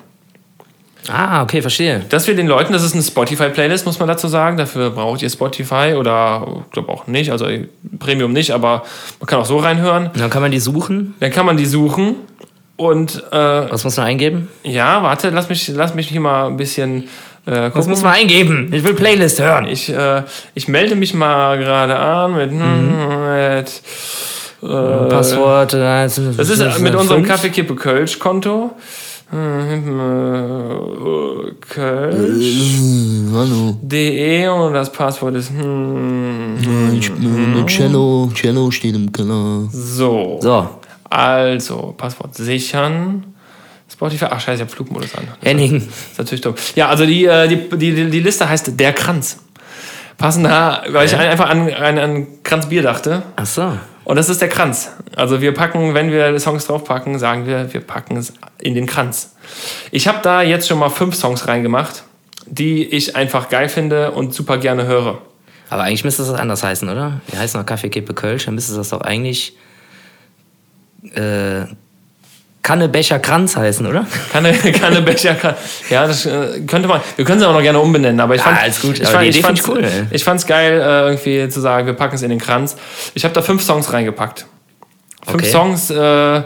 Ah, okay, verstehe. Dass wir den Leuten, das ist eine Spotify-Playlist, muss man dazu sagen. Dafür braucht ihr Spotify oder ich glaube auch nicht, also Premium nicht, aber man kann auch so reinhören. Dann kann man die suchen. Dann kann man die suchen und äh, Was muss man eingeben? ja, warte, lass mich, lass mich hier mal ein bisschen äh, Was gucken. muss man eingeben? Ich will Playlist hören. Ich, äh, ich melde mich mal gerade an mit, mit äh, Passwort. äh, Das ist mit unserem Kaffeekippe Kölsch Konto. Hallo. Kölsch.de und das Passwort ist hm, Cello. Cello steht im Keller. so. So, Also, Passwort sichern. Spotify. Ach, scheiße, ich habe Flugmodus an. Henning. Ist natürlich dumm. Ja, also die, äh, die, die, die- die Liste heißt Der Kranz. Passend da, weil ich einfach an, an, an Kranz Bier dachte. Ach so. Und das ist der Kranz. Also wir packen, wenn wir Songs draufpacken, sagen wir, wir packen es in den Kranz. Ich habe da jetzt schon mal fünf Songs reingemacht, die ich einfach geil finde und super gerne höre. Aber eigentlich müsste das anders heißen, oder? Wir heißen noch Kaffeekippe Kölsch, dann müsste das doch eigentlich äh, Kanne Becher Kranz heißen, oder? Kanne, Kanne Becher, kann, ja, das äh, könnte man. Wir können es auch noch gerne umbenennen, aber ich fand, alles gut, ich aber fand, die ich Idee find ich fand's- cool, ey. Ich fand's geil, äh, irgendwie zu sagen, wir packen es in den Kranz. Ich habe da fünf Songs reingepackt. Fünf Okay. Songs, äh,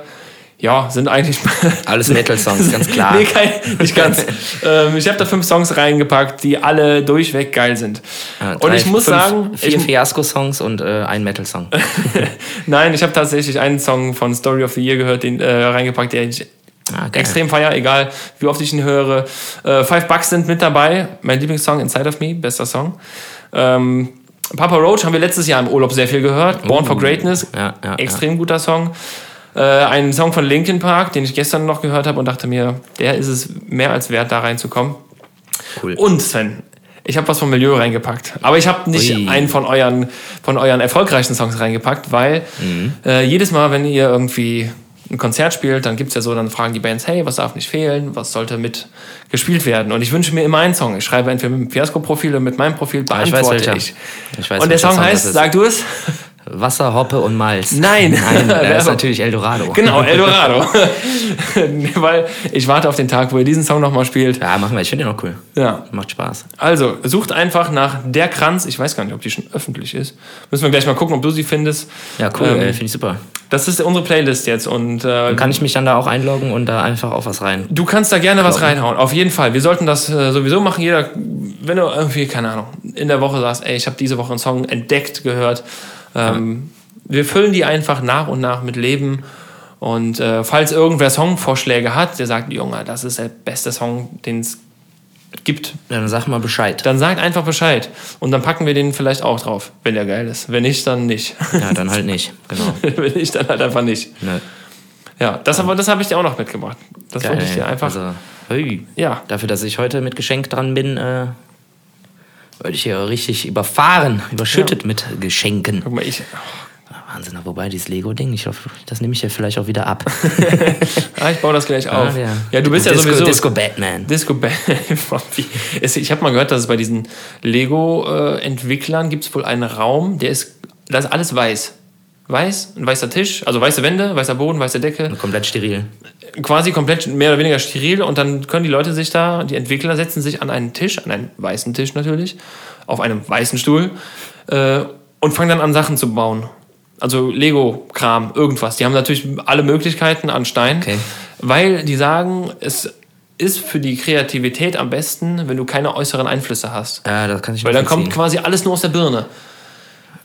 ja, sind eigentlich Alles Metal-Songs, ganz klar. nee, kein, nicht ganz. ähm, ich habe da fünf Songs reingepackt, die alle durchweg geil sind. Ja, und drei, ich muss fünf, sagen, Vier ich, Fiasko-Songs und äh, ein Metal-Song. nein, ich habe tatsächlich einen Song von Story of the Year gehört, den äh, reingepackt, der ich Ah, extrem feier, egal wie oft ich ihn höre. Äh, Five Bucks sind mit dabei. Mein Lieblingssong Inside of Me, bester Song. Ähm, Papa Roach haben wir letztes Jahr im Urlaub sehr viel gehört. Born for Greatness, Uh, Ja, ja, extrem guter Song. Äh, ein Song von Linkin Park, den ich gestern noch gehört habe und dachte mir, der ist es mehr als wert, da reinzukommen. Cool. Und Sven, ich habe was vom Milieu reingepackt. Aber ich habe nicht Ui. einen von euren, von euren erfolgreichsten Songs reingepackt, weil Mhm. äh, jedes Mal, wenn ihr irgendwie ein Konzert spielt, dann gibt's ja so, dann fragen die Bands, hey, was darf nicht fehlen, was sollte mit gespielt werden? Und ich wünsche mir immer einen Song. Ich schreibe entweder mit dem Fiasco-Profil oder mit meinem Profil, Ah, ich weiß beantworte ich. Ich weiß, Und der Song heißt, sag du es? Wasser, Hoppe und Malz. Nein. Nein, das ist natürlich Eldorado. Genau, Eldorado. weil ich warte auf den Tag, wo ihr diesen Song nochmal spielt. Ja, machen wir. Ich finde den auch cool. Ja. Macht Spaß. Also, sucht einfach nach Der Kranz. Ich weiß gar nicht, ob die schon öffentlich ist. Müssen wir gleich mal gucken, ob du sie findest. Ja, cool. Ähm, äh, finde ich super. Das ist unsere Playlist jetzt und äh, Kann ich mich dann da auch einloggen und da einfach auch was rein? du kannst da gerne was reinhauen. Auf jeden Fall. Wir sollten das äh, sowieso machen. Jeder, wenn du irgendwie, keine Ahnung, in der Woche sagst, ey, ich habe diese Woche einen Song entdeckt, gehört. Ähm, Wir füllen die einfach nach und nach mit Leben. Und äh, falls irgendwer Songvorschläge hat, der sagt, Junge, das ist der beste Song, den es gibt, Dann sag mal Bescheid. dann sagt einfach Bescheid. Und dann packen wir den vielleicht auch drauf, wenn der geil ist. Wenn nicht, dann nicht. Ja, dann halt nicht. Genau. wenn nicht, dann halt einfach nicht. Ne. Ja, das, aber, das habe ich dir auch noch mitgebracht. Das Geil, wollte ich dir einfach. Also, hui. ja, Dafür, dass ich heute mit Geschenk dran bin, äh, werde ich hier richtig überfahren, überschüttet mit Geschenken. guck mal, ich. Wahnsinn, wobei dieses Lego-Ding, ich hoffe, das nehme ich ja vielleicht auch wieder ab. Ah, ich baue das gleich auf. ja. Ja, du bist ja Disco, sowieso. Disco Batman. Disco. Es- ich habe mal gehört, dass es bei diesen Lego-Entwicklern gibt es wohl einen Raum, der ist, da ist alles weiß. Weiß, ein weißer Tisch, also weiße Wände, weißer Boden, weiße Decke, Komplett steril. quasi komplett mehr oder weniger steril und dann können die Leute sich da, die Entwickler setzen sich an einen Tisch, an einen weißen Tisch natürlich, auf einem weißen Stuhl äh, und fangen dann an Sachen zu bauen. Also Lego-Kram, irgendwas. Die haben natürlich alle Möglichkeiten an Stein, Okay. weil die sagen, es ist für die Kreativität am besten, wenn du keine äußeren Einflüsse hast. Ja, das kann ich Weil dann kommt quasi alles nur aus der Birne.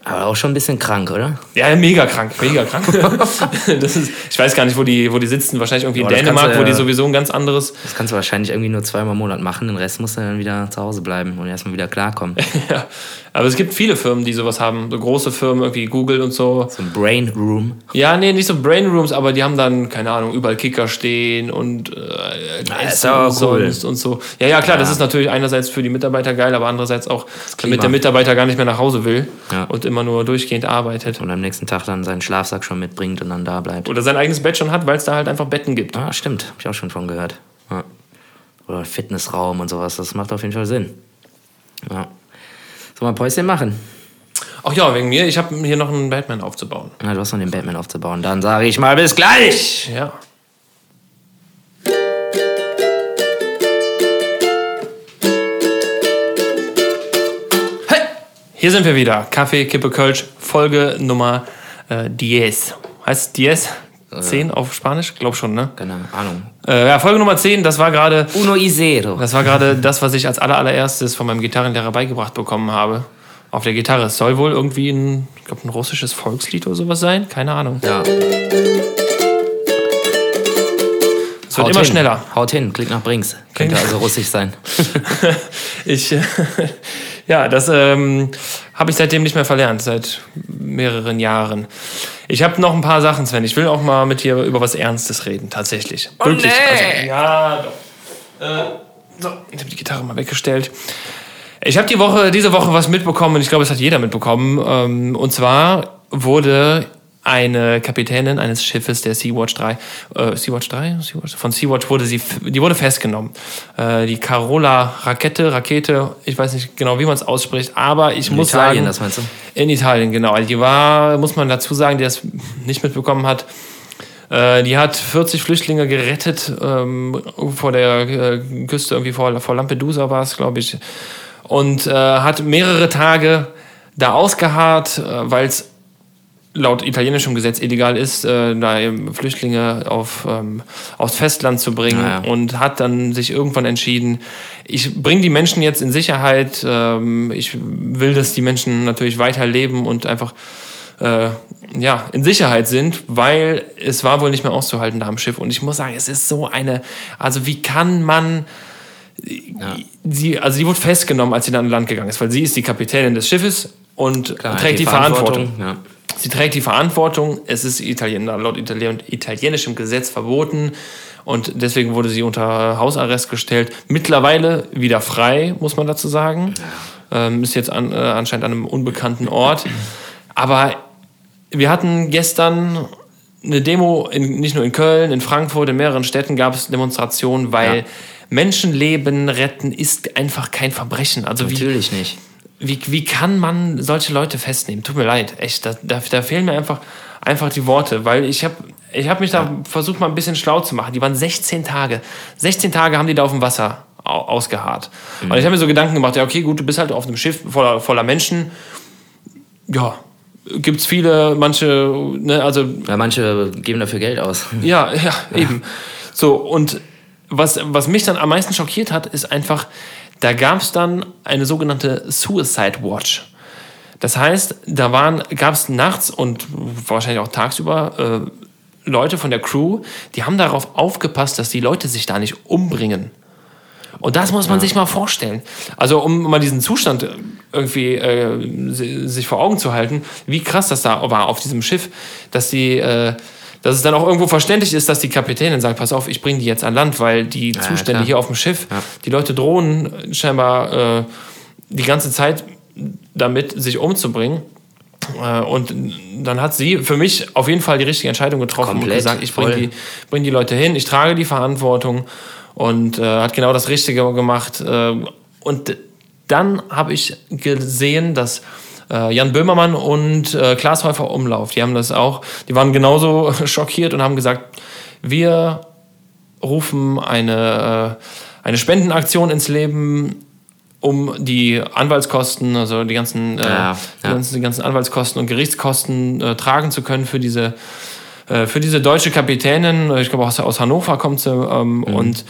Aber auch schon ein bisschen krank, oder? Ja, mega krank, mega krank. das ist, ich weiß gar nicht, wo die, wo die sitzen. Wahrscheinlich irgendwie in Aber das Dänemark, du wo die sowieso ein ganz anderes. Das kannst du wahrscheinlich irgendwie nur zweimal im Monat machen, den Rest musst du dann wieder zu Hause bleiben und erstmal wieder klarkommen. Ja. Aber es gibt viele Firmen, die sowas haben. So große Firmen, irgendwie Google und so. So ein Brain Room. Ja, nee, nicht so Brain Rooms, aber die haben dann, keine Ahnung, überall Kicker stehen und äh, ist Essen aber und cool. sonst und so. Ja, ja, klar, das ist natürlich einerseits für die Mitarbeiter geil, aber andererseits auch, damit der Mitarbeiter gar nicht mehr nach Hause will Ja. und immer nur durchgehend arbeitet. Und am nächsten Tag dann seinen Schlafsack schon mitbringt und dann da bleibt. Oder sein eigenes Bett schon hat, weil es da halt einfach Betten gibt. Ah, stimmt. Hab ich auch schon von gehört. Ja. Oder Fitnessraum und sowas. Das macht auf jeden Fall Sinn. Ja. Soll man ein Päuschen machen? Ach ja, wegen mir. Ich habe hier noch einen Batman aufzubauen. Na, du hast noch den Batman aufzubauen. Dann sage ich mal bis gleich. Ja. Hey, hier sind wir wieder. Kaffee, Kippe, Kölsch, Folge Nummer äh, Dies. Heißt Dies? 10 auf Spanisch? Glaub schon, ne? Keine Ahnung. Äh, ja, Folge Nummer 10, das war gerade Uno y cero. das war gerade das, was ich als aller, allererstes von meinem Gitarrenlehrer beigebracht bekommen habe. Auf der Gitarre. Es soll wohl irgendwie ein, ich glaube, ein russisches Volkslied oder sowas sein. Keine Ahnung. Ja. Es wird immer hin. schneller. Haut hin, klingt nach Brinks. Könnte also russisch sein. Ich, äh, ja, das ähm, habe ich seitdem nicht mehr verlernt, seit mehreren Jahren. Ich habe noch ein paar Sachen, Sven. Ich will auch mal mit dir über was Ernstes reden, tatsächlich. Wirklich. nee. Also, ja, doch. Äh, so, ich habe die Gitarre mal weggestellt. Ich habe die Woche, diese Woche was mitbekommen, ich glaube, es hat jeder mitbekommen. Ähm, und zwar wurde eine Kapitänin eines Schiffes der Sea-Watch 3, äh, Sea-Watch 3? Sea-Watch, von Sea-Watch wurde sie, die wurde festgenommen. Äh, die Carola Rakete, Rakete, ich weiß nicht genau, wie man es ausspricht, aber ich muss Italien, sagen, das meinst du? in Italien, genau. Die war, muss man dazu sagen, der es nicht mitbekommen hat, äh, die hat 40 Flüchtlinge gerettet ähm, vor der äh, Küste, irgendwie vor, vor Lampedusa war es, glaube ich. Und äh, hat mehrere Tage da ausgeharrt, äh, weil es laut italienischem Gesetz illegal ist, äh, da Flüchtlinge auf, ähm, aufs Festland zu bringen Naja. und hat dann sich irgendwann entschieden, ich bringe die Menschen jetzt in Sicherheit, ähm, ich will, dass die Menschen natürlich weiterleben und einfach äh, ja, in Sicherheit sind, weil es war wohl nicht mehr auszuhalten da am Schiff. Und ich muss sagen, es ist so eine, also wie kann man, sie, also sie wurde festgenommen, als sie dann an Land gegangen ist, weil sie ist die Kapitänin des Schiffes und Klar, trägt die, Verantwortung. Ja. Sie trägt die Verantwortung. Es ist Italien, laut Italien, italienischem Gesetz verboten. Und deswegen wurde sie unter Hausarrest gestellt. Mittlerweile wieder frei, muss man dazu sagen. Ähm, ist jetzt an, äh, anscheinend an einem unbekannten Ort. Aber wir hatten gestern eine Demo, in, nicht nur in Köln, in Frankfurt, in mehreren Städten gab es Demonstrationen, weil Ja. Menschenleben retten ist einfach kein Verbrechen. Also wie, Natürlich nicht. Wie, wie kann man solche Leute festnehmen? Tut mir leid, echt. Da, da, da fehlen mir einfach, einfach die Worte, weil ich habe ich hab mich da versucht, mal ein bisschen schlau zu machen. Die waren 16 Tage. 16 Tage haben die da auf dem Wasser au- ausgeharrt. Und ich habe mir so Gedanken gemacht, ja, okay, gut, du bist halt auf einem Schiff voller, voller Menschen. Ja, gibt's viele, manche, ne, also Ja, manche geben dafür Geld aus. ja, ja, eben. So, und was, was mich dann am meisten schockiert hat, ist einfach, da gab es dann eine sogenannte Suicide Watch. Das heißt, da waren, gab es nachts und wahrscheinlich auch tagsüber äh, Leute von der Crew, die haben darauf aufgepasst, dass die Leute sich da nicht umbringen. Und das muss man sich mal vorstellen. Also um mal diesen Zustand irgendwie äh, si- sich vor Augen zu halten, wie krass das da war auf diesem Schiff, dass die, äh, dass es dann auch irgendwo verständlich ist, dass die Kapitänin sagt, pass auf, ich bringe die jetzt an Land, weil die Zustände klar. hier auf dem Schiff, die Leute drohen scheinbar äh, die ganze Zeit damit, sich umzubringen. Äh, Und dann hat sie für mich auf jeden Fall die richtige Entscheidung getroffen und Komplett, gesagt, ich bringe die, bring die Leute hin, ich trage die Verantwortung und äh, hat genau das Richtige gemacht. Äh, und dann habe ich gesehen, dass äh, Jan Böhmermann und äh, Klaas Häufer Umlauf, die haben das auch, die waren genauso schockiert und haben gesagt, wir rufen eine, äh, eine Spendenaktion ins Leben, um die Anwaltskosten, also die ganzen, äh, Ja, Die, ja. ganzen die ganzen Anwaltskosten und Gerichtskosten äh, tragen zu können für diese, äh, für diese deutsche Kapitänin. Ich glaube, aus, aus Hannover kommt sie. Ähm, Und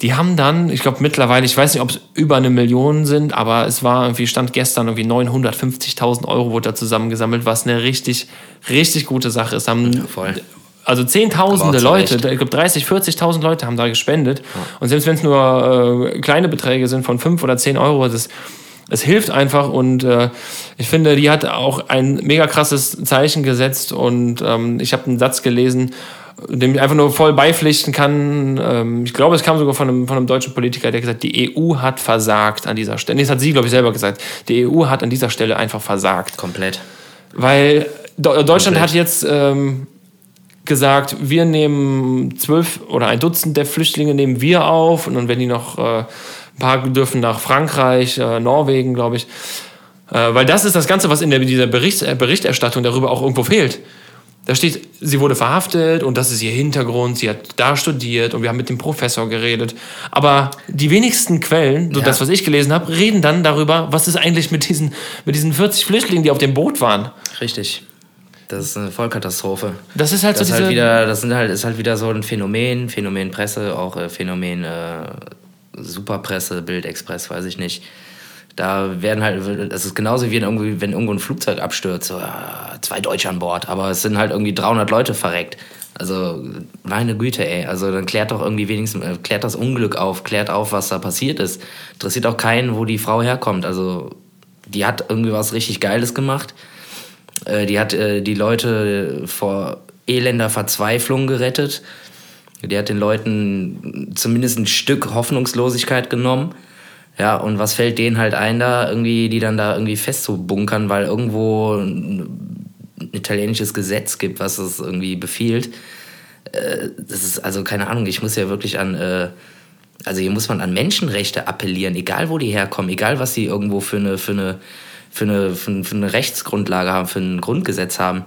die haben dann, ich glaube mittlerweile, ich weiß nicht, ob es über eine Million sind, aber es war irgendwie, stand gestern irgendwie 950.000 Euro wurde da zusammengesammelt, was eine richtig, richtig gute Sache ist. Haben, voll. Also zehntausende Leute, ich glaube 30, 40.000 Leute haben da gespendet. Und selbst wenn es nur äh, kleine Beträge sind von 5 oder 10 Euro, das, es hilft einfach und äh, ich finde, die hat auch ein mega krasses Zeichen gesetzt und ähm, ich habe einen Satz gelesen, dem ich einfach nur voll beipflichten kann. Ähm, ich glaube, es kam sogar von einem, von einem deutschen Politiker, der gesagt, die EU hat versagt an dieser Stelle. Nee, das hat sie, glaube ich, selber gesagt. Die EU hat an dieser Stelle einfach versagt. Komplett. Weil Deutschland Komplett. hat jetzt ähm, gesagt, wir nehmen zwölf oder ein Dutzend der Flüchtlinge nehmen wir auf und dann wenn die noch äh, ein paar dürfen nach Frankreich, äh, Norwegen, glaube ich. Äh, weil das ist das Ganze, was in der, dieser Berichts äh, Berichterstattung darüber auch irgendwo fehlt. Da steht, sie wurde verhaftet und das ist ihr Hintergrund, sie hat da studiert und wir haben mit dem Professor geredet. Aber die wenigsten Quellen, so Ja. das, was ich gelesen habe, reden dann darüber, was ist eigentlich mit diesen, mit diesen 40 Flüchtlingen, die auf dem Boot waren. Richtig. Das ist eine Vollkatastrophe. Das ist halt Das, so ist halt wieder, das sind halt, ist halt wieder so ein Phänomen, Phänomen Presse, auch äh, Phänomen äh, Superpresse, Bildexpress, weiß ich nicht. Da werden halt, es ist genauso wie wenn irgendwie, wenn irgendwo ein Flugzeug abstürzt, so, ja, zwei Deutsche an Bord, aber es sind halt irgendwie 300 Leute verreckt. Also, meine Güte, ey. Also, dann klärt doch irgendwie wenigstens, äh, klärt das Unglück auf, klärt auf, was da passiert ist. Interessiert auch keinen, wo die Frau herkommt. Also, die hat irgendwie was richtig Geiles gemacht. Äh, die hat äh, die Leute vor elender Verzweiflung gerettet. Die hat den Leuten zumindest ein Stück Hoffnungslosigkeit genommen. Ja, und was fällt denen halt ein, da irgendwie, die dann da irgendwie festzubunkern, weil irgendwo ein italienisches Gesetz gibt, was es irgendwie befiehlt. Äh, das ist also keine Ahnung, ich muss ja wirklich an, äh, also hier muss man an Menschenrechte appellieren, egal wo die herkommen, egal was sie irgendwo für eine, für eine, für eine, für eine, für eine Rechtsgrundlage haben, für ein Grundgesetz haben.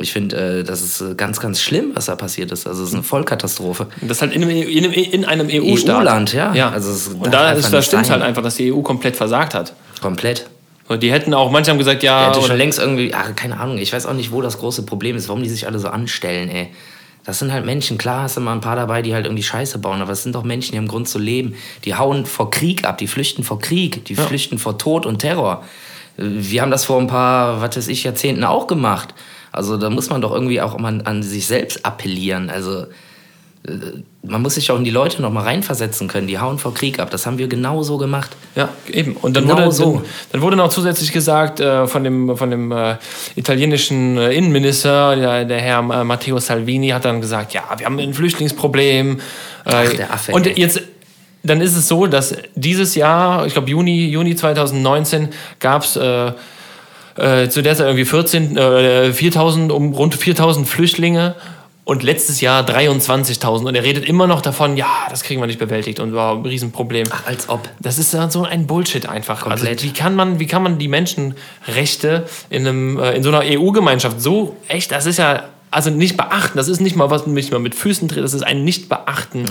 Ich finde, äh, das ist äh, ganz, ganz schlimm, was da passiert ist. Also es ist eine Vollkatastrophe. Das halt in einem, in einem, in einem EU-Staat. EU-Land, ja. ja. Also es und da, ist, da stimmt halt einfach, dass die EU komplett versagt hat. Komplett. Und die hätten auch, manche haben gesagt, ja, Er hätte schon längst irgendwie, ach, keine Ahnung, ich weiß auch nicht, wo das große Problem ist, warum die sich alle so anstellen, ey. Das sind halt Menschen, klar hast du mal ein paar dabei, die halt irgendwie Scheiße bauen, aber es sind doch Menschen, die haben Grund zu leben. Die hauen vor Krieg ab, die flüchten vor Krieg, die flüchten vor Tod und Terror. Wir haben das vor ein paar, was weiß ich, Jahrzehnten auch gemacht. Also da muss man doch irgendwie auch mal an sich selbst appellieren. Also äh, man muss sich auch in die Leute noch mal reinversetzen können. Die hauen vor Krieg ab. Das haben wir genau so gemacht. Ja, eben. Und dann, Genau wurde, so. dann, wurde noch zusätzlich gesagt äh, von dem, von dem äh, italienischen äh, Innenminister, der, der Herr äh, Matteo Salvini, hat dann gesagt, ja, wir haben ein Flüchtlingsproblem. Äh, Ach, der Affe, Und ey. jetzt, dann ist es so, dass dieses Jahr, ich glaube Juni, Juni 2019, gab es äh, zu der Zeit irgendwie 14, äh, 4000, um rund 4000 Flüchtlinge und letztes Jahr 23.000. Und er redet immer noch davon, ja, das kriegen wir nicht bewältigt und war ein Riesenproblem. Ach, als ob. Das ist ja so ein Bullshit einfach. Komplett. Also wie kann man, wie kann man die Menschenrechte in, einem, äh, in so einer EU-Gemeinschaft so echt, das ist ja also nicht beachten, das ist nicht mal was nicht mal mit Füßen dreht, das ist ein nicht beachten.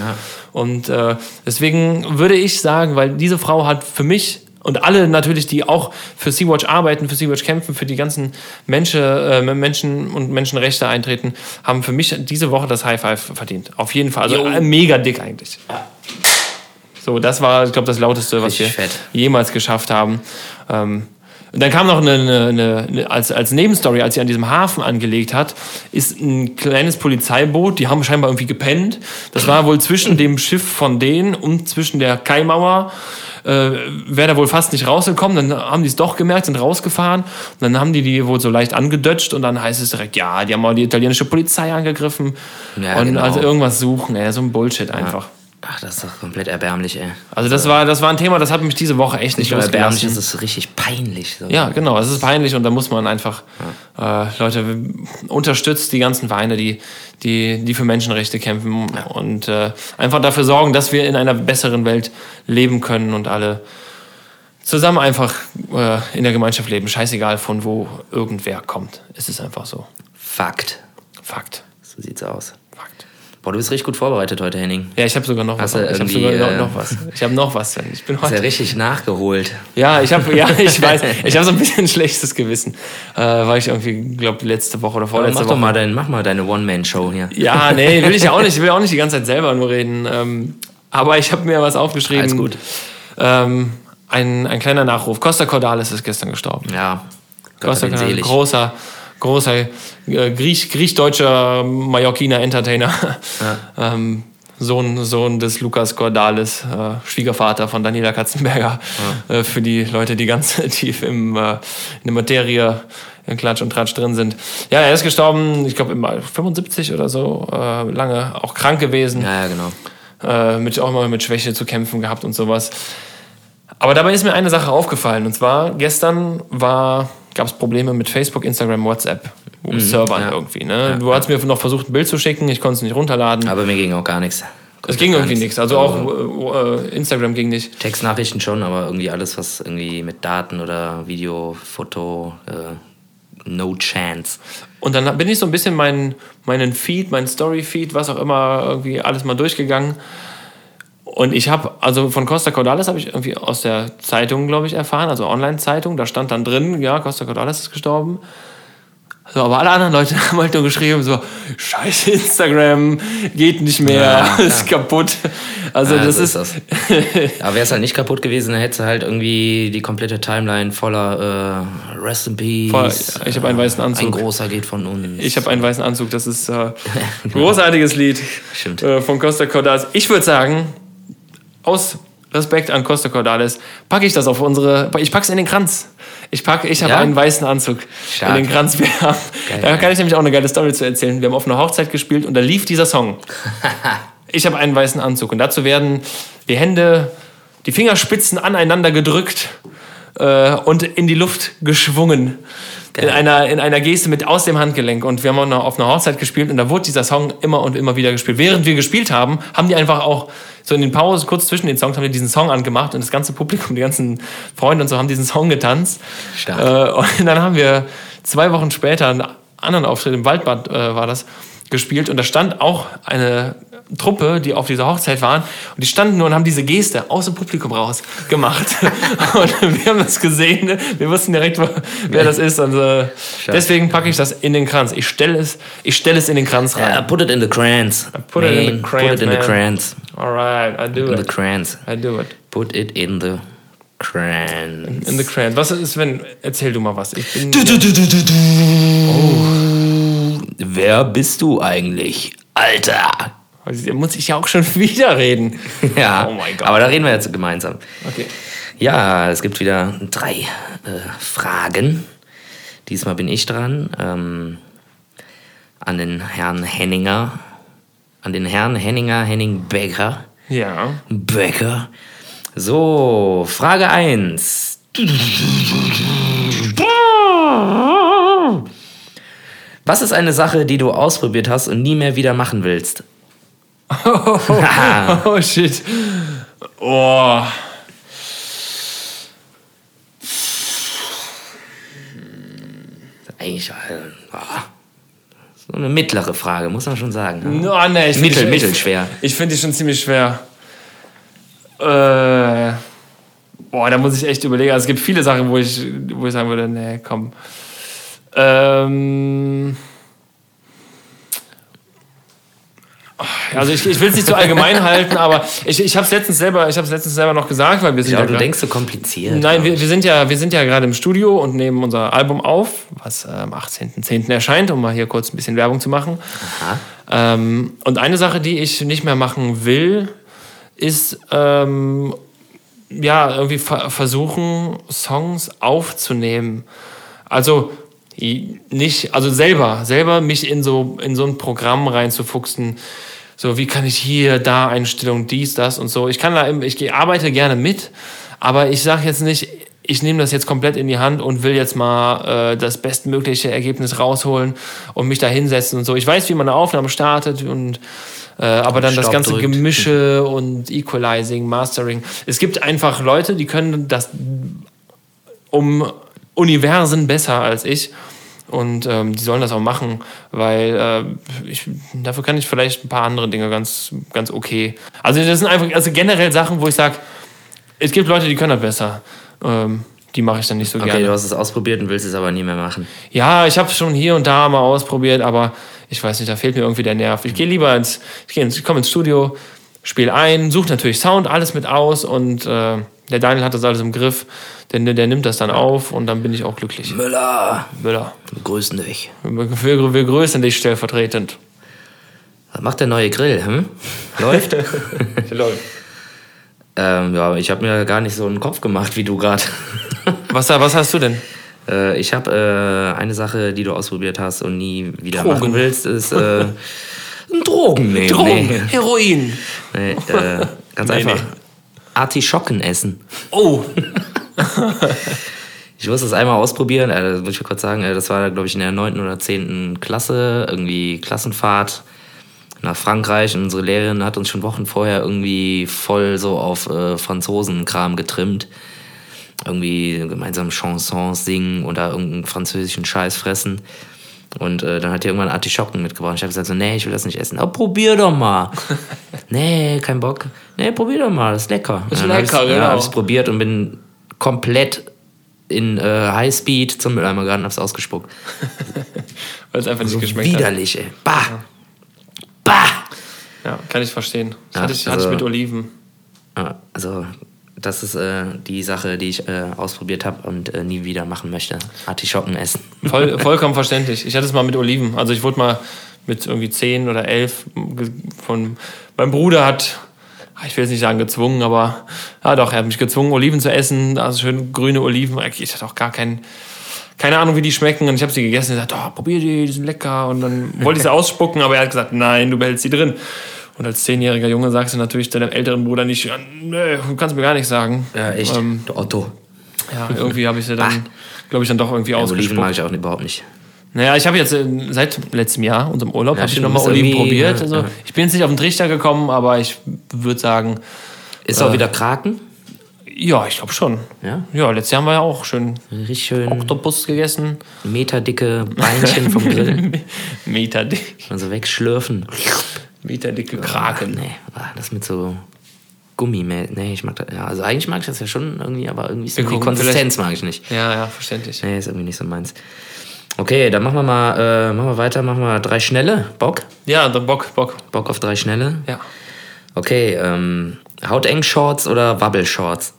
Und äh, deswegen würde ich sagen, weil diese Frau hat für mich und alle natürlich, die auch für Sea-Watch arbeiten, für Sea-Watch kämpfen, für die ganzen Menschen, äh, Menschen und Menschenrechte eintreten, haben für mich diese Woche das High Five verdient. Auf jeden Fall. Also äh, mega dick eigentlich. So, das war, ich glaube, das lauteste, was Richtig wir fett. jemals geschafft haben. Ähm, und dann kam noch eine, eine, eine, eine als, als Nebenstory, als sie an diesem Hafen angelegt hat, ist ein kleines Polizeiboot, die haben scheinbar irgendwie gepennt. Das war wohl zwischen dem Schiff von denen und zwischen der Kaimauer. Äh, Wäre da wohl fast nicht rausgekommen, dann haben die es doch gemerkt, sind rausgefahren. Und dann haben die die wohl so leicht angedötscht und dann heißt es direkt, ja, die haben mal die italienische Polizei angegriffen Ja, und genau. also irgendwas suchen, ey, so ein Bullshit einfach. Ach, das ist doch komplett erbärmlich, ey. Also das war, das war ein Thema, das hat mich diese Woche echt nicht Nicht erbärmlich, es ist richtig peinlich. So. Ja, genau, es ist peinlich und da muss man einfach, äh, Leute, unterstützt die ganzen Vereine, die, die, die für Menschenrechte kämpfen und äh, einfach dafür sorgen, dass wir in einer besseren Welt leben können und alle zusammen einfach äh, in der Gemeinschaft leben. Scheißegal, von wo irgendwer kommt. Es ist einfach so. Fakt. Fakt. So sieht's aus. Fakt. Boah, du bist richtig gut vorbereitet heute, Henning. Ja, ich habe sogar noch Hast was. Ich habe sogar noch, äh, noch was. Ich habe noch was. Ich bin Hast ja heute. richtig nachgeholt. Ja, ich habe, ja, ich weiß, ich habe so ein bisschen schlechtes Gewissen, äh, weil ich irgendwie, glaube letzte Woche oder mach vorletzte doch Woche. mal, dein, mach mal deine One-Man-Show hier. Ja, nee, will ich ja auch nicht. Ich will auch nicht die ganze Zeit selber nur reden. Ähm, aber ich habe mir was aufgeschrieben. Alles gut. Ähm, ein, ein kleiner Nachruf. Costa Cordalis ist gestern gestorben. Ja. Gott Costa Cordalis, großer, großer äh, Griech, griechdeutscher Mallorquiner Entertainer. ähm, Sohn, Sohn des Lukas Cordalis, äh, Schwiegervater von Daniela Katzenberger. Äh, für die Leute, die ganz tief im, äh, in der Materie in Klatsch und Tratsch drin sind. Ja, er ist gestorben, ich glaube, 75 oder so, äh, lange auch krank gewesen Ja, ja, genau. äh, mit, auch mal mit Schwäche zu kämpfen gehabt und sowas. Aber dabei ist mir eine Sache aufgefallen. Und zwar, gestern gab es Probleme mit Facebook, Instagram, WhatsApp. Servern Mhm. ja. irgendwie. Ne? Du hast mir noch versucht, ein Bild zu schicken, ich konnte es nicht runterladen. Aber mir ging auch gar nichts. es ging irgendwie nichts. Also auch äh, Instagram ging nicht. Textnachrichten schon, aber irgendwie alles, was irgendwie mit Daten oder Video, Foto, äh, No chance. Und dann bin ich so ein bisschen meinen, meinen Feed, meinen Story-Feed, was auch immer, irgendwie alles mal durchgegangen. Und ich habe, also von Costa Cordalis habe ich irgendwie aus der Zeitung, glaube ich, erfahren, also Online-Zeitung, da stand dann drin, ja, Costa Cordalis ist gestorben. So, aber alle anderen Leute haben halt nur geschrieben, so, scheiße, Instagram geht nicht mehr, Ja, ist kaputt. Also Ja, das so ist, ist Aber wäre es halt nicht kaputt gewesen, dann hättest du halt irgendwie die komplette Timeline voller äh, Rest in Peace. Voll, ich habe einen weißen Ein Anzug. großer geht von uns. Ich habe einen weißen Anzug, das ist äh, ein großartiges Lied Stimmt. äh, von Costa Cordalis. Ich würde sagen, aus Respekt an Costa Cordalis packe ich das auf unsere, ich packe es in den Kranz. Ich packe, ich habe Ja? einen weißen Anzug Stark. in den Kranz. Wir haben, Geil. da kann ich nämlich auch eine geile Story zu erzählen. Wir haben auf einer Hochzeit gespielt und da lief dieser Song. Ich habe einen weißen Anzug und dazu werden die Hände, die Fingerspitzen aneinander gedrückt äh, und in die Luft geschwungen. In einer, in einer Geste mit aus dem Handgelenk. Und wir haben auch noch auf einer Hochzeit gespielt und da wurde dieser Song immer und immer wieder gespielt. Während wir gespielt haben, haben die einfach auch so in den Pausen, kurz zwischen den Songs, haben die diesen Song angemacht und das ganze Publikum, die ganzen Freunde und so haben diesen Song getanzt. Stark. Äh, und dann haben wir zwei Wochen später einen anderen Auftritt im Waldbad äh, war das gespielt und da stand auch eine Truppe, die auf dieser Hochzeit waren und die standen nur und haben diese Geste aus dem Publikum raus gemacht und wir haben das gesehen, wir wussten direkt, wer das ist und äh, deswegen packe ich das in den Kranz. Ich stelle es, ich stelle es in den Kranz rein. Ja, put it in the crayons. put it in the Man, crayons, Put it in the man. crayons. Alright, I do In the it. crayons. I do it. Put it in the crayons. In the crayons. Was ist, wenn, erzähl du mal was. Ich bin, Wer bist du eigentlich? Alter! Da muss ich ja auch schon wieder reden. Ja, Oh mein Gott. aber da reden wir jetzt gemeinsam. Okay. Ja, es gibt wieder drei äh, Fragen. Diesmal bin ich dran. Ähm, an den Herrn Henninger. An den Herrn Henninger, Henning Becker. Ja. Becker. So, Frage 1. Was ist eine Sache, die du ausprobiert hast und nie mehr wieder machen willst? Oh shit. Oh. Eigentlich äh, ah, so eine mittlere Frage, muss man schon sagen. ne? Nee, ich Mittel- die- mittelschwer. Ich, ich finde die schon ziemlich schwer. Äh, boah, da muss ich echt überlegen. Also, es gibt viele Sachen, wo ich, wo ich sagen würde, nee, komm. Ähm. Also ich, ich will es nicht zu allgemein halten, aber ich, ich habe es letztens selber, ich habe letztens selber noch gesagt, weil wir sind Ja, ja, du grad- denkst so kompliziert. Nein, wir, wir sind ja, wir sind ja gerade im Studio und nehmen unser Album auf, was äh, am 18.10. erscheint, um mal hier kurz ein bisschen Werbung zu machen. Ähm, und eine Sache, die ich nicht mehr machen will, ist ähm, ja irgendwie ver versuchen, Songs aufzunehmen. Also nicht, also selber, selber mich in so in so ein Programm reinzufuchsen. So, wie kann ich hier, da Einstellung, dies, das und so. Ich kann da, ich arbeite gerne mit, aber ich sage jetzt nicht, ich nehme das jetzt komplett in die Hand und will jetzt mal äh, das bestmögliche Ergebnis rausholen und mich da hinsetzen und so. Ich weiß, wie man eine Aufnahme startet und äh, aber dann das Stopp ganze drückt. Gemische und Equalizing, Mastering. Es gibt einfach Leute, die können das um Universen besser als ich. Und ähm, die sollen das auch machen, weil äh, ich, dafür kann ich vielleicht ein paar andere Dinge ganz, ganz okay. Also das sind einfach also generell Sachen, wo ich sage, es gibt Leute, die können das besser. Ähm, die mache ich dann nicht so Okay, gerne. du hast es ausprobiert und willst es aber nie mehr machen. Ja, ich habe schon hier und da mal ausprobiert, aber ich weiß nicht, da fehlt mir irgendwie der Nerv. Ich gehe lieber ins, ich, geh ins, ich komme ins Studio, spiele ein, suche natürlich Sound, alles mit aus und äh, der Daniel hat das alles im Griff. Der, der nimmt das dann auf und dann bin ich auch glücklich. Müller, Müller, wir grüßen dich. wir, wir, wir grüßen dich stellvertretend. Was macht der neue Grill? Hm? Läuft? Läuft. ähm, ja, ich habe mir gar nicht so einen Kopf gemacht wie du gerade. Was, was hast du denn? äh, ich habe äh, eine Sache, die du ausprobiert hast und nie wieder Drogen. machen willst, ist äh, Drogen nehmen. Drogen, Nee, Heroin. nee, äh, ganz Nee, einfach. nee. Artischocken essen. Oh, Ich muss das einmal ausprobieren, äh, das muss ich kurz sagen, äh, das war, glaube ich, in der 9. oder 10. Klasse, irgendwie Klassenfahrt nach Frankreich und unsere Lehrerin hat uns schon Wochen vorher irgendwie voll so auf äh, Franzosenkram getrimmt. irgendwie gemeinsam Chansons singen oder irgendeinen französischen Scheiß fressen. Und äh, dann hat er irgendwann Artischocken mitgebracht. Ich habe gesagt so, nee, ich will das nicht essen. Oh, probier doch mal. nee, kein Bock. Nee, probier doch mal, das ist lecker. Ist Und dann lecker, ich's- genau. Ja, hab ich's probiert und bin komplett in äh, Highspeed zum Mülleimer gegangen und hab's ausgespuckt. Weil es einfach nicht So geschmeckt hat. widerlich, ey. Bah! Bah! Ja, kann ich verstehen. Das Ja, hatte, ich, hatte also- ich mit Oliven. Ja, also, das ist äh, die Sache, die ich äh, ausprobiert habe und äh, nie wieder machen möchte. Artischocken essen. Voll, vollkommen verständlich. Ich hatte es mal mit Oliven. Also ich wurde mal mit irgendwie zehn oder elf von mein Bruder hat, ich will jetzt nicht sagen gezwungen, aber ja doch, er hat mich gezwungen, Oliven zu essen. Also schön grüne Oliven. Ich hatte auch gar kein, keine Ahnung, wie die schmecken. Und ich habe sie gegessen und gesagt, oh, probier die, die sind lecker. Und dann wollte ich sie ausspucken, aber er hat gesagt, nein, du behältst sie drin. Und als zehnjähriger Junge sagst du natürlich deinem älteren Bruder nicht, ja, nee, du kannst mir gar nicht sagen. Ja, echt. Ähm, Der Otto. ja, irgendwie habe ich sie dann, glaube ich, dann doch irgendwie Ja, Oliven ausgespuckt. mag ich auch überhaupt nicht. Naja, ich habe jetzt äh, seit letztem Jahr, unserem Urlaub, Ja, habe ich nochmal Oliven probiert. Also. Ich bin jetzt nicht auf den Trichter gekommen, aber ich würde sagen, Ist auch wieder Kraken. ja, ich glaube schon. Ja. Ja, letztes Jahr haben wir ja auch schön Richtig schön Oktopus gegessen. meterdicke Beinchen vom Grill. Meterdick. Also wegschlürfen. Meterdicke Kraken. Nee, ah, das mit so Gummi. Nee, ich mag das. Ja, also eigentlich mag ich das ja schon irgendwie, aber irgendwie ist Wir die Konsistenz mag ich nicht. Ja, ja, verständlich. Nee, ist irgendwie nicht so meins. Okay, dann machen wir mal, äh, machen wir weiter, machen wir drei schnelle. Bock? Ja, der Bock, Bock. Bock auf drei schnelle? Ja. Okay, ähm, Hauteng-Shorts oder Wabbel-Shorts?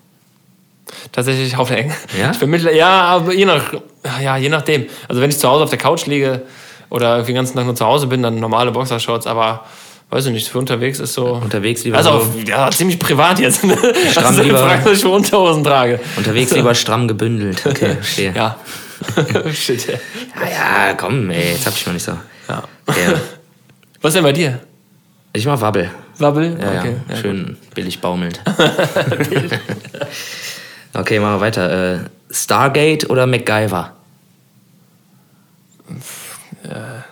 Tatsächlich hauteng. Ja? Ich bin mittler, ja, aber je nach, ja, je nachdem. Also wenn ich zu Hause auf der Couch liege oder irgendwie den ganzen Tag nur zu Hause bin, dann normale Boxershorts, aber weiß ich nicht, für unterwegs ist so. Unterwegs lieber Also so- auf, ja, ziemlich privat jetzt. Ne? Stramm also lieber- gefragt, was ich für Unterhosen trage. Unterwegs lieber stramm gebündelt. Okay, verstehe. Ja. Shit. Ja, ja, komm, ey, jetzt hab ich mal nicht so. Ja. Okay. Was ist denn bei dir? Ich mach Wabbel. Wabbel? Ja, okay. ja, schön billig baumelnd. okay, machen wir weiter. Äh, Stargate oder MacGyver? Ja,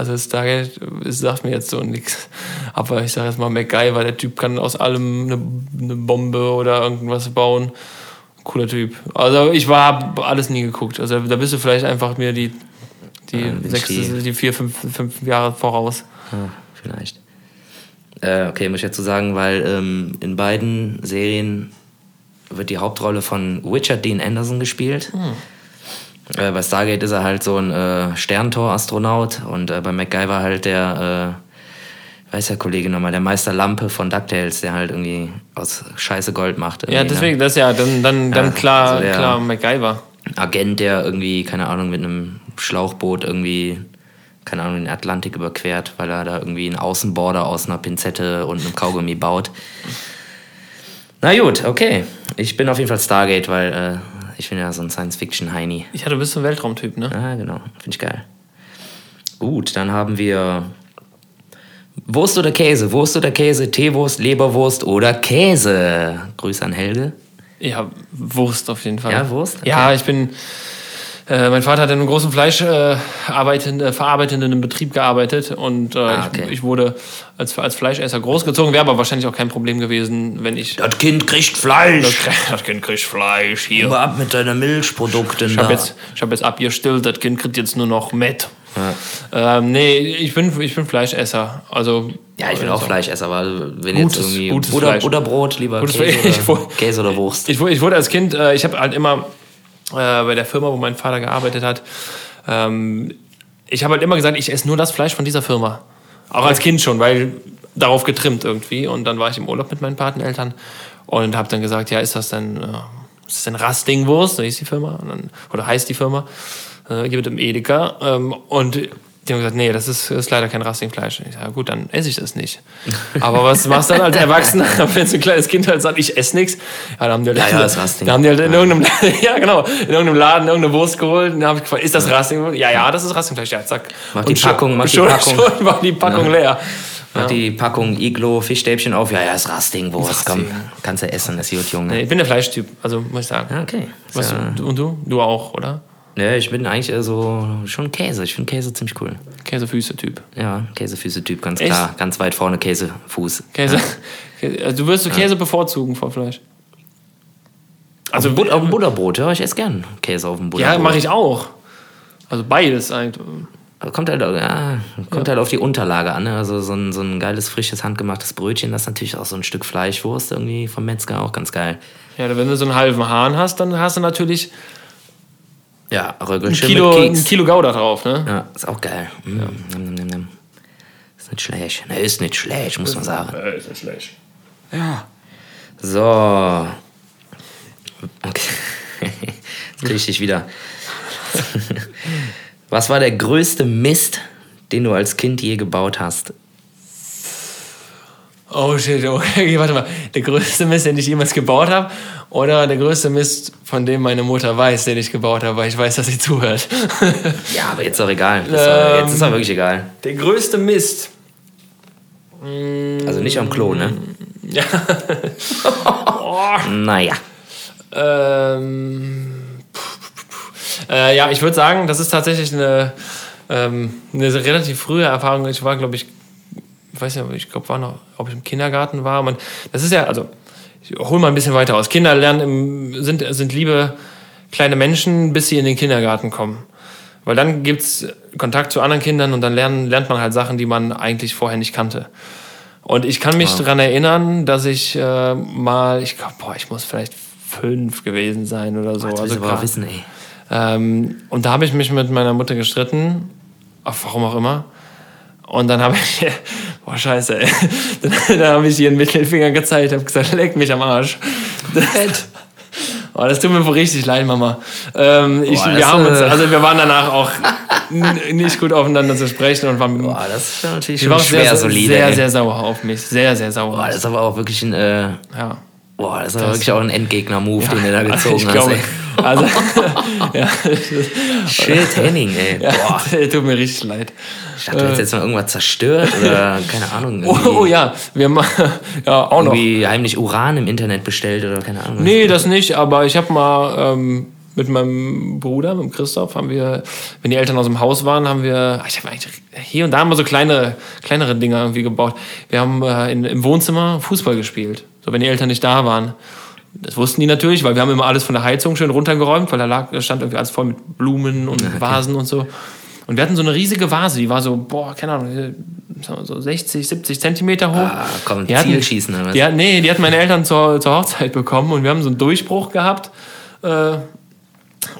also es sagt mir jetzt so nichts. Aber ich sage jetzt mal MacGyver, der Typ kann aus allem eine, eine Bombe oder irgendwas bauen. Cooler Typ. Also ich war hab alles nie geguckt. Also da bist du vielleicht einfach mir die die Ja, bin sechs, ich die- die vier, fünf, fünf Jahre voraus. Ah, vielleicht. Äh, okay, muss ich dazu sagen, weil ähm, in beiden Serien wird die Hauptrolle von Richard Dean Anderson gespielt. Äh, bei Stargate ist er halt so ein äh, Sterntor-Astronaut und äh, bei MacGyver halt der, äh, weiß der Kollege nochmal, der Meister Lampe von DuckTales, der halt irgendwie aus Scheiße Gold macht. Ja, irgendwie, deswegen, das ist ja dann, dann, dann Ja, klar, also klar MacGyver. Ne? Agent, der irgendwie, keine Ahnung, mit einem Schlauchboot irgendwie, keine Ahnung, den Atlantik überquert, weil er da irgendwie einen Außenborder aus einer Pinzette und einem Kaugummi baut. Na gut, okay. Ich bin auf jeden Fall Stargate, weil äh, ich bin ja so ein Science-Fiction-Heini. Ja, du bist so ein Weltraumtyp, ne? Ah, genau. Finde ich geil. Gut, dann haben wir Wurst oder Käse? Wurst oder Käse? Teewurst, Leberwurst oder Käse? Grüße an Helge. Ja, Wurst auf jeden Fall. Ja, Wurst? Okay. Ja, ich bin. Äh, mein Vater hat in einem großen Fleisch äh, arbeitend, äh, verarbeitenden Betrieb gearbeitet und äh, Ah, okay. ich, ich wurde als, als Fleischesser großgezogen. Wäre aber wahrscheinlich auch kein Problem gewesen, wenn ich. Das Kind kriegt Fleisch. Das Kind kriegt Fleisch hier. Hör ab mit deinen Milchprodukten Ich habe jetzt, ich hab jetzt abgestillt, das Kind kriegt jetzt nur noch Met. Ähm, nee, ich bin, ich bin Fleischesser. Also, ja, ich bin auch Fleischesser, aber wenn Gutes- jetzt irgendwie gutes Butter, Fleisch. Butterbrot, lieber Gutes Käse, oder, Käse oder Wurst. Ich, wurde- ich wurde als Kind, ich habe halt immer äh, bei der Firma, wo mein Vater gearbeitet hat, ähm, ich habe halt immer gesagt, ich esse nur das Fleisch von dieser Firma. Auch als Kind schon, weil darauf getrimmt irgendwie. Und dann war ich im Urlaub mit meinen Pateneltern und habe dann gesagt, ja, ist das denn, äh, ist das denn Rastingwurst? So hieß die Firma. Dann, oder heißt die Firma. Äh, hier mit dem Edeka. Ähm, und die haben gesagt, nee, das ist, ist leider kein Rastingfleisch. Ich sage, ja, gut, dann esse ich das nicht. Aber was machst du dann als Erwachsener, wenn so ein kleines Kind halt sagt, ich esse nichts? Ja, dann haben die halt, Ja, ja, das Rasting. Da haben die halt in irgendeinem, ja genau, in irgendeinem Laden irgendeine Wurst geholt. Und dann habe ich gefragt, ist das Rasting? Ja, ja, das ist Rastingfleisch. Ja, zack. Mach die Und schon- Packung, mach die schon, Packung. Schon war die Packung leer. Mach die Packung Iglo, Fischstäbchen auf. Ja, ja, ist Rastingwurst. Komm, kannst du essen, das ist gut, Junge. Nee, ich bin der Fleischtyp, also muss ich sagen. Ja, okay. Was, ja, und du? Du auch, oder? Ne, ich bin eigentlich eher so schon Käse. Ich finde Käse ziemlich cool. Käsefüße-Typ. Ja, Käsefüße-Typ, ganz Echt? klar. Ganz weit vorne Käsefuß. Käse. Käse- Also du würdest du Käse bevorzugen vor Fleisch? Also, But auf dem Butterbrot, ja, ich esse gern Käse auf dem Butterbrot. ja, mache ich auch. Also beides eigentlich. Kommt halt, ja, kommt halt auf die Unterlage an. Ne? Also so ein, so ein geiles, frisches, handgemachtes Brötchen, das ist natürlich auch so ein Stück Fleischwurst irgendwie vom Metzger auch ganz geil. Ja, wenn du so einen halben Hahn hast, dann hast du natürlich Ja, ein Röggelchen Kilo, mit ein Keks. Kilo Gouda drauf, ne? Ja, ist auch geil. Mm, nimm, nimm, nimm, nimm. Ist nicht schlecht. Ne, ist nicht schlecht, muss man sagen. Äh, ist nicht schlecht. So. Okay. Jetzt krieg ich dich wieder. Was war der größte Mist, den du als Kind je gebaut hast? Oh shit, okay, warte mal. Der größte Mist, den ich jemals gebaut habe, oder der größte Mist, von dem meine Mutter weiß, den ich gebaut habe, weil ich weiß, dass sie zuhört. Ja, aber jetzt ist doch egal. War, Ähm. jetzt ist doch wirklich egal. der größte Mist. Also nicht am Klo, ne? Ja. Naja. Ähm, äh, ja, ich würde sagen, das ist tatsächlich eine, ähm, eine relativ frühe Erfahrung. Ich war, glaube ich, ich weiß nicht, ich glaube, war noch, ob ich im Kindergarten war. Man, das ist ja, also, ich hole mal ein bisschen weiter aus. Kinder lernen im, sind, sind liebe kleine Menschen, bis sie in den Kindergarten kommen. Weil dann gibt es Kontakt zu anderen Kindern und dann lernen, lernt man halt Sachen, die man eigentlich vorher nicht kannte. Und ich kann mich daran erinnern, dass ich äh, mal, ich glaube, boah, ich muss vielleicht fünf gewesen sein oder so. Aber grad- auch wissen, ey. ähm, und da habe ich mich mit meiner Mutter gestritten, warum auch immer. Und dann habe ich, boah scheiße, ey. Dann, dann habe ich ihr einen Mittelfinger gezeigt, habe gesagt, leck mich am Arsch. Das, oh, das tut mir wohl richtig leid, Mama. Ähm, ich, Boah, das, wir haben uns, äh, also wir waren danach auch nicht gut aufeinander zu sprechen und waren, Boah, das ist natürlich ich schon war schwer sehr, solide. sehr, ey. sehr sauer auf mich. Sehr, sehr sauer. Boah, das ist aber auch wirklich ein, äh, ja. boah, das ist aber wirklich auch ein Endgegner-Move, den du da gezogen ich hast, glaube. Also, ja, Shit, Henning, ey. ja, Boah, tut mir richtig leid. ich dachte, du hättest jetzt mal irgendwas zerstört oder, keine Ahnung, Oh, oh ja, wir haben ja auch noch. irgendwie heimlich Uran im Internet bestellt oder keine Ahnung. Nee, das nicht, aber ich habe mal ähm, mit meinem Bruder, mit Christoph, haben wir, wenn die Eltern aus dem Haus waren, haben wir, ich habe eigentlich hier und da mal so kleine, kleinere Dinge irgendwie gebaut. Wir haben äh, in, im Wohnzimmer Fußball gespielt, so wenn die Eltern nicht da waren. Das wussten die natürlich, weil wir haben immer alles von der Heizung schön runtergeräumt, weil da lag, da stand irgendwie alles voll mit Blumen und Vasen und so. Und wir hatten so eine riesige Vase, die war so, boah, keine Ahnung, so 60, 70 Zentimeter hoch. Ah, komm, Die hatten- Zielschießen oder was? Die, hat- nee, die hatten meine Eltern zur, zur Hochzeit bekommen und wir haben so einen Durchbruch gehabt. Äh,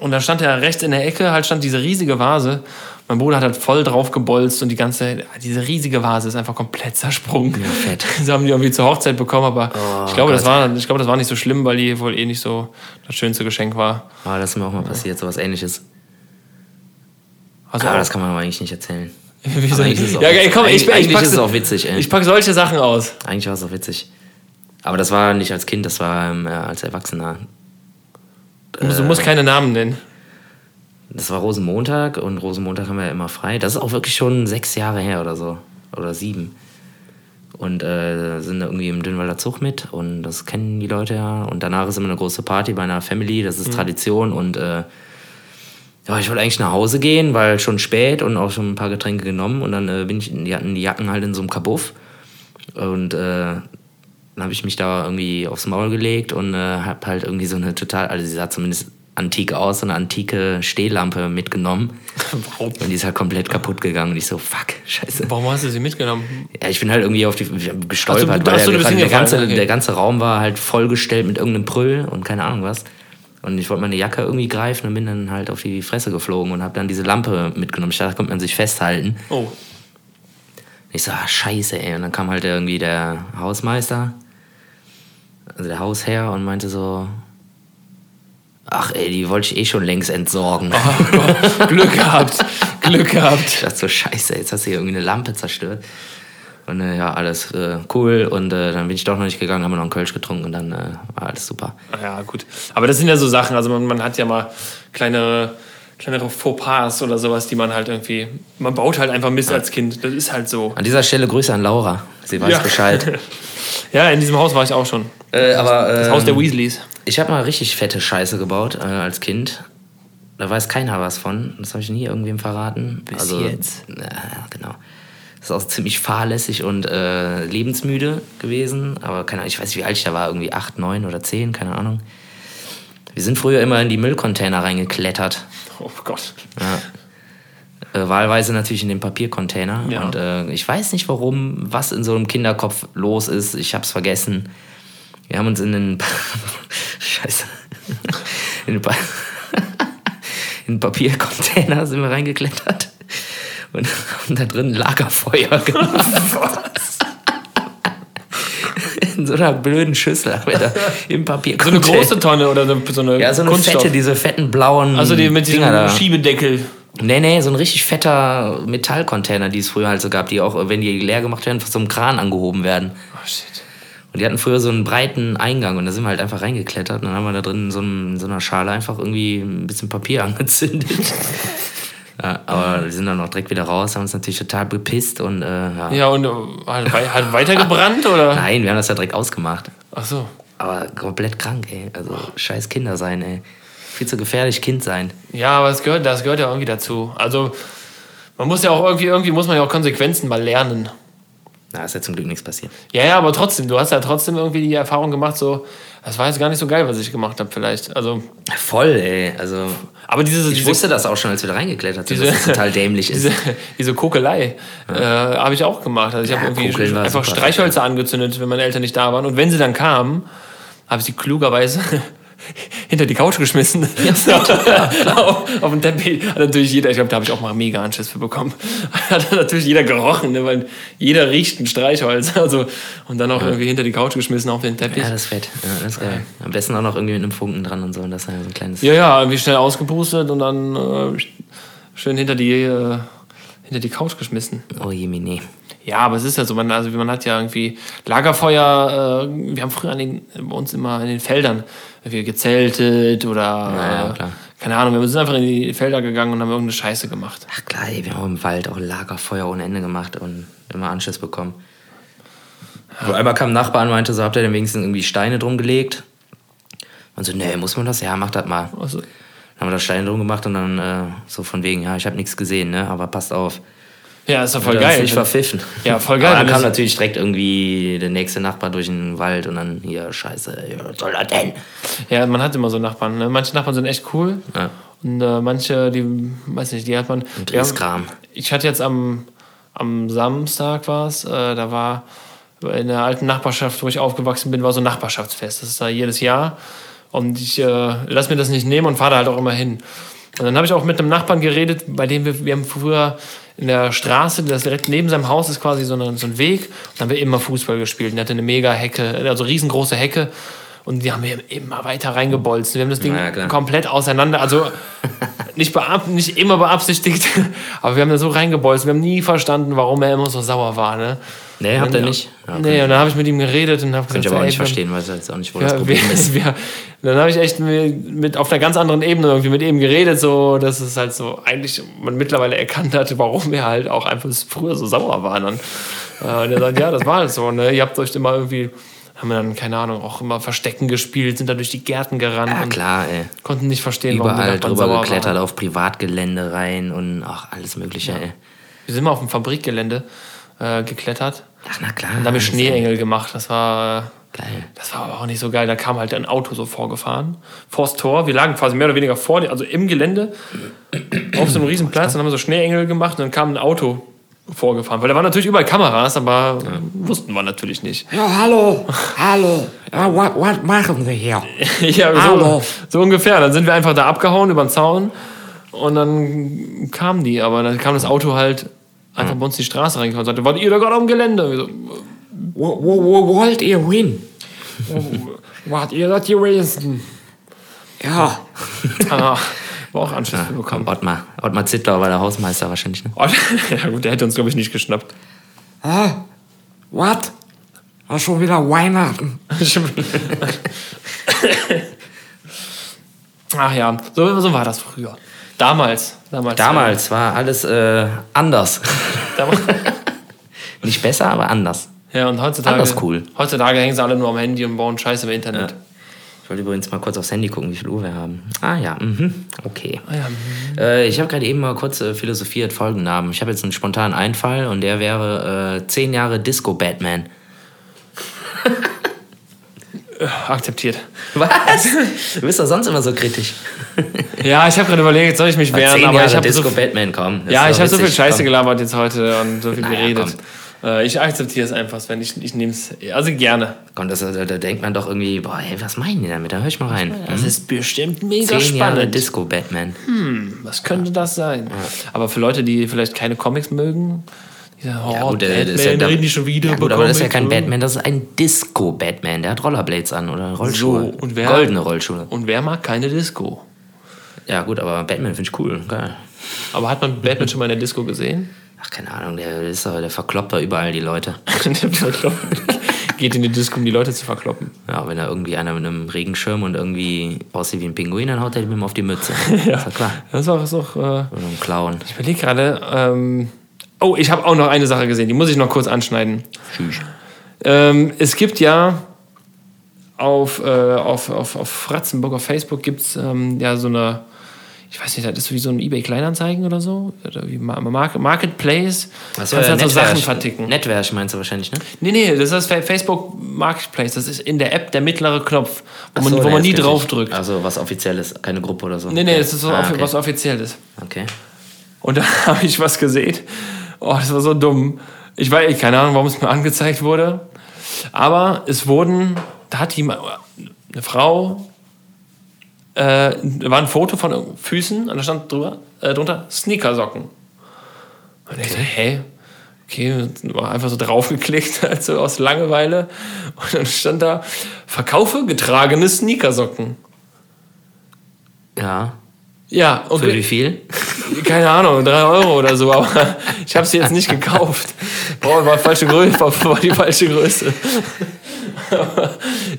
und da stand ja rechts in der Ecke, halt stand diese riesige Vase. Mein Bruder hat halt voll drauf gebolzt und die ganze, diese riesige Vase ist einfach komplett zersprungen. Ja, fett. Sie haben die irgendwie zur Hochzeit bekommen, aber Oh, ich, glaube, das war, ich glaube, das war nicht so schlimm, weil die wohl eh nicht so das schönste Geschenk war. Ah, das ist mir auch mal passiert, sowas ähnliches. Also Aber auch- das kann man aber eigentlich nicht erzählen. Wieso? eigentlich ist es auch ja, ey, witzig. komm, ich, Eigentlich- ich, eigentlich pack, ist es auch witzig, ey. Ich pack solche Sachen aus. Eigentlich war es auch witzig. Aber das war nicht als Kind, das war ähm, äh, als Erwachsener. Du du musst keine Namen nennen. Das war Rosenmontag und Rosenmontag haben wir ja immer frei. Das ist auch wirklich schon sechs Jahre her oder so. Oder sieben. Und äh, sind da irgendwie im Dünnwalder Zug mit und das kennen die Leute ja. Und danach ist immer eine große Party bei einer Family, das ist Tradition und äh, ja, ich wollte eigentlich nach Hause gehen, weil schon spät und auch schon ein paar Getränke genommen und dann äh, bin ich, die hatten die Jacken halt in so einem Kabuff und äh, dann habe ich mich da irgendwie aufs Maul gelegt und äh, habe halt irgendwie so eine total, also sie sah zumindest antik aus, so eine antike Stehlampe mitgenommen. Warum? Und die ist halt komplett kaputt gegangen und ich so, fuck, scheiße. Warum hast du sie mitgenommen? Ja, ich bin halt irgendwie auf die gestolpert, so, weil so, der, der, hingefallen, ganze, okay. der ganze Raum war halt vollgestellt mit irgendeinem Prüll und keine Ahnung was. Und ich wollte meine Jacke irgendwie greifen und bin dann halt auf die Fresse geflogen und habe dann diese Lampe mitgenommen. Ich dachte, da konnte man sich festhalten. Oh. Ich so, ah, scheiße, ey. Und dann kam halt irgendwie der Hausmeister, also der Hausherr, und meinte so, ach ey, die wollte ich eh schon längst entsorgen. Oh Gott, Glück gehabt. Glück gehabt. Ich dachte so, scheiße, jetzt hast du hier irgendwie eine Lampe zerstört. Und äh, ja, alles äh, cool. Und äh, dann bin ich doch noch nicht gegangen, haben wir noch einen Kölsch getrunken und dann äh, war alles super. Ja, gut. Aber das sind ja so Sachen, also man, man hat ja mal kleinere, kleinere Fauxpas oder sowas, die man halt irgendwie. Man baut halt einfach Mist als Kind. Das ist halt so. An dieser Stelle Grüße an Laura. Sie weiß Ja. Bescheid. Ja, in diesem Haus war ich auch schon. äh, aber Das ähm, Haus der Weasleys. Ich habe mal richtig fette Scheiße gebaut äh, als Kind. Da weiß keiner was von. Das habe ich nie irgendwem verraten. Bis jetzt. Ja, genau. Das ist auch ziemlich fahrlässig und äh, lebensmüde gewesen. Aber keine Ahnung, ich weiß nicht, wie alt ich da war. Irgendwie acht, neun oder zehn, keine Ahnung. Wir sind früher immer in die Müllcontainer reingeklettert. Oh Gott. Äh, wahlweise natürlich in den Papiercontainer. Ja. Und äh, ich weiß nicht warum, was in so einem Kinderkopf los ist. Ich hab's vergessen. Wir haben uns in den. Scheiße. In den, pa in Papiercontainer sind wir reingeklettert. Und haben da drin Lagerfeuer gemacht. in so einer blöden Schüssel haben wir da im So eine große Tonne oder so so eine Ja, so eine Kunststoff. fette, diese fetten blauen. Also die mit diesem Dinger. Schiebedeckel. Nee, nee, so ein richtig fetter Metallcontainer, die es früher halt so gab, die auch, wenn die leer gemacht werden, von so einem Kran angehoben werden. Oh shit. Und die hatten früher so einen breiten Eingang und da sind wir halt einfach reingeklettert und dann haben wir da drin in so, einem, in so einer Schale einfach irgendwie ein bisschen Papier angezündet. ja, aber wir sind dann auch direkt wieder raus, haben uns natürlich total bepisst und äh, ja. Ja, und äh, hat, hat weiter gebrannt oder? Nein, wir haben das ja direkt ausgemacht. Ach so. Aber komplett krank, ey. Also scheiß Kinder sein, ey. Viel zu gefährlich Kind sein. Ja, aber das gehört, das gehört ja irgendwie dazu. Also man muss ja auch irgendwie, irgendwie muss man ja auch Konsequenzen mal lernen. Na, ist ja zum Glück nichts passiert. Ja, ja, aber trotzdem, du hast ja trotzdem irgendwie die Erfahrung gemacht, so, das war jetzt gar nicht so geil, was ich gemacht habe, vielleicht. Also, Voll, ey. Also aber diese, Ich diese, wusste das auch schon, als wir da reingeklettert sind, Diese- dass das total dämlich ist. diese, diese Kokelei äh, habe ich auch gemacht. Also ich Ja, habe irgendwie einfach super. Streichhölzer angezündet, wenn meine Eltern nicht da waren. Und wenn sie dann kamen, habe ich sie klugerweise hinter die Couch geschmissen. auf, auf den Teppich. Hat natürlich jeder, ich glaube, da habe ich auch mal mega Anschiss für bekommen. Hat natürlich jeder gerochen, ne? weil jeder riecht ein Streichholz. Also, und dann auch irgendwie hinter die Couch geschmissen auf den Teppich. Ja, das ist fett. Ja, das ist geil. Am besten auch noch irgendwie mit einem Funken dran und so. Und das ist ja so ein kleines. Ja, ja, irgendwie schnell ausgepustet und dann äh, schön hinter die, äh, hinter die Couch geschmissen. Oh je, nee. Ja, aber es ist ja so, man, also man hat ja irgendwie Lagerfeuer, äh, wir haben früher an den, bei uns immer in den Feldern gezeltet oder, Ja, ja, äh, klar. keine Ahnung, wir sind einfach in die Felder gegangen und haben irgendeine Scheiße gemacht. Ach klar, ey, wir haben im Wald auch Lagerfeuer ohne Ende gemacht und immer Anschiss bekommen. Wo einmal kam ein Nachbar und meinte so, habt ihr denn wenigstens irgendwie Steine drum gelegt? Und so, nee, muss man das? Ja, mach das mal. Dann Also, haben wir da Steine drum gemacht und dann äh, so von wegen, ja, ich habe nichts gesehen, ne? Aber passt auf. Ja, ist doch voll geil. nicht verpfiffen. Ja, voll geil, Aber dann kam natürlich direkt irgendwie der nächste Nachbar durch den Wald und dann hier, scheiße, ja, was soll das denn? Ja, man hat immer so Nachbarn. Ne? Manche Nachbarn sind echt cool. Ja. Und äh, manche, die, weiß nicht, die hat man. Und haben- Dresskram. Ich hatte jetzt am, am Samstag was, äh, da war in der alten Nachbarschaft, wo ich aufgewachsen bin, war so ein Nachbarschaftsfest. Das ist da jedes Jahr. Und ich äh, lass mir das nicht nehmen und fahre da halt auch immer hin. Und dann habe ich auch mit einem Nachbarn geredet, bei dem wir, wir haben früher in der Straße, das direkt neben seinem Haus ist quasi so, eine, so ein Weg, und da haben wir immer Fußball gespielt. Und er hatte eine mega Hecke, also riesengroße Hecke. Und die haben wir immer weiter reingebolzt. Wir haben das Ding ja, komplett auseinander, also nicht, beab nicht immer beabsichtigt, aber wir haben da so reingebolzt. Wir haben nie verstanden, warum er immer so sauer war. Ne? Nee, habt ihr Und- nicht? Ja, Nee, und dann habe ich mit ihm geredet und habe Kann ich gesagt, aber auch ey, nicht wir- verstehen, weil es jetzt auch nicht, wo ja, das wir, Problem ist. wir, dann habe ich echt mit, mit auf einer ganz anderen Ebene irgendwie mit ihm geredet, so dass es halt so eigentlich man mittlerweile erkannt hatte, warum er halt auch einfach früher so sauer war. Dann. Äh, und er sagt, ja, das war halt so. Ne? Ihr habt euch immer irgendwie, haben wir dann, keine Ahnung, auch immer Verstecken gespielt, sind da durch die Gärten gerannt Ja, und klar, ey. konnten nicht verstehen, warum die Überall drüber geklettert, waren. auf Privatgelände rein und ach, alles Mögliche, ey. Wir sind mal auf dem Fabrikgelände äh, geklettert. Ach, na klar. Und da haben wir Schneeengel gemacht. Das war, Geil. das war aber auch nicht so geil. Da kam halt ein Auto so vorgefahren. Vors Tor. Wir lagen quasi mehr oder weniger vor, also im Gelände, auf so einem riesen Platz. Dann haben wir so Schneeengel gemacht und dann kam ein Auto vorgefahren. Weil da waren natürlich überall Kameras, aber wussten wir natürlich nicht. Ja, hallo, hallo. Ja, was, was machen wir hier? ja, so, Hallo. so ungefähr. Dann sind wir einfach da abgehauen über den Zaun und dann kamen die. Aber dann kam das Auto halt einfach bei uns die Straße reingefahren und sagte, wart ihr da gerade am Gelände? Und wir so, Wo, wo, wo wollt ihr hin? Wart ihr das gewesen? Ja, ah, war auch Anschluss bekommen. Komm, Ottmar. Ottmar Zittler war der Hausmeister wahrscheinlich, ne? Ja gut, der hätte uns, glaube ich, nicht geschnappt. hä? Was? War schon wieder Weihnachten. Ach ja, so, so war das früher. Damals. Damals. Damals war alles äh, anders. Nicht besser, aber anders. Ja, und heutzutage. Anders cool. Heutzutage hängen sie alle nur am Handy und bauen Scheiße im Internet. Ich wollte übrigens mal kurz aufs Handy gucken, wie viel Uhr wir haben. Ah ja, mhm. okay. Ah, ja. Äh, ich habe gerade eben mal kurz äh, philosophiert, Folgennamen. Ich habe jetzt einen spontanen Einfall und der wäre äh, 10 Jahre Disco Batman. akzeptiert. Was? Du bist doch sonst immer so kritisch. Ja, ich habe gerade überlegt, soll ich mich wehren, Zehn aber Jahre ich habe Disco so, Batman, komm. das ja, ich habe so viel Scheiße komm. gelabert jetzt heute und so viel Naja, geredet. Äh, ich akzeptiere es einfach, Sven. Ich, ich nehme es, also gerne. Komm, das, da, da denkt man doch irgendwie, boah, ey, was meinen die damit? Da hör ich mal rein. Das Hm? ist bestimmt mega Zehn Jahre spannend. Disco Batman. Was könnte das sein? Aber für Leute, die vielleicht keine Comics mögen, sagen, oh, Ja, gut, der- Batman, das ist ja, da- reden die schon wieder ja, gut, aber das ist ja kein Batman, das ist ein Disco-Batman. Der hat Rollerblades an oder Rollschuhe. So, und wer- Goldene Rollschuhe. Und wer mag keine Disco? Ja, gut, aber Batman finde ich cool. Geil. Aber hat man Batman schon mal in der Disco gesehen? Ach, keine Ahnung, der, ist doch, der verkloppt da überall die Leute. Geht in die Disco, um die Leute zu verkloppen. Ja, wenn da irgendwie einer mit einem Regenschirm und irgendwie aussieht wie ein Pinguin, dann haut er ihm auf die Mütze. ja. Ist doch klar. Das ist auch, ist auch äh, Oder ein Clown. ich überlege gerade, ähm, oh, ich habe auch noch eine Sache gesehen, die muss ich noch kurz anschneiden. Ähm, es gibt ja auf, äh, auf, auf, auf Fratzenburg, auf Facebook gibt es ähm, ja so eine, ich weiß nicht, das ist wie so ein eBay Kleinanzeigen oder so, oder wie Ma- Market, Marketplace. Was kannst halt so Sachen verticken. Netwerk meinst du wahrscheinlich, ne? Nee, nee, das ist Fa- Facebook Marketplace. Das ist in der App der mittlere Knopf, wo Ach man, so, wo man nie drauf drückt. Also was offizielles, keine Gruppe oder so. Nee, nee, das ist so Ah, okay. was offizielles. Okay. Und da habe ich was gesehen. Oh, das war so dumm. Ich weiß, keine Ahnung, warum es mir angezeigt wurde. Aber es wurden, da hat die, eine Frau, äh, da war ein Foto von Füßen und da stand drüber, äh, drunter Sneakersocken. Und ich dachte, hä? Okay, war einfach so draufgeklickt, also aus Langeweile. Und dann stand da, verkaufe getragene Sneakersocken. Ja. Ja, Für okay. wie viel? Keine Ahnung, drei Euro oder so, aber ich habe sie jetzt nicht gekauft. Boah, war, falsche Größe, war, war die falsche Größe.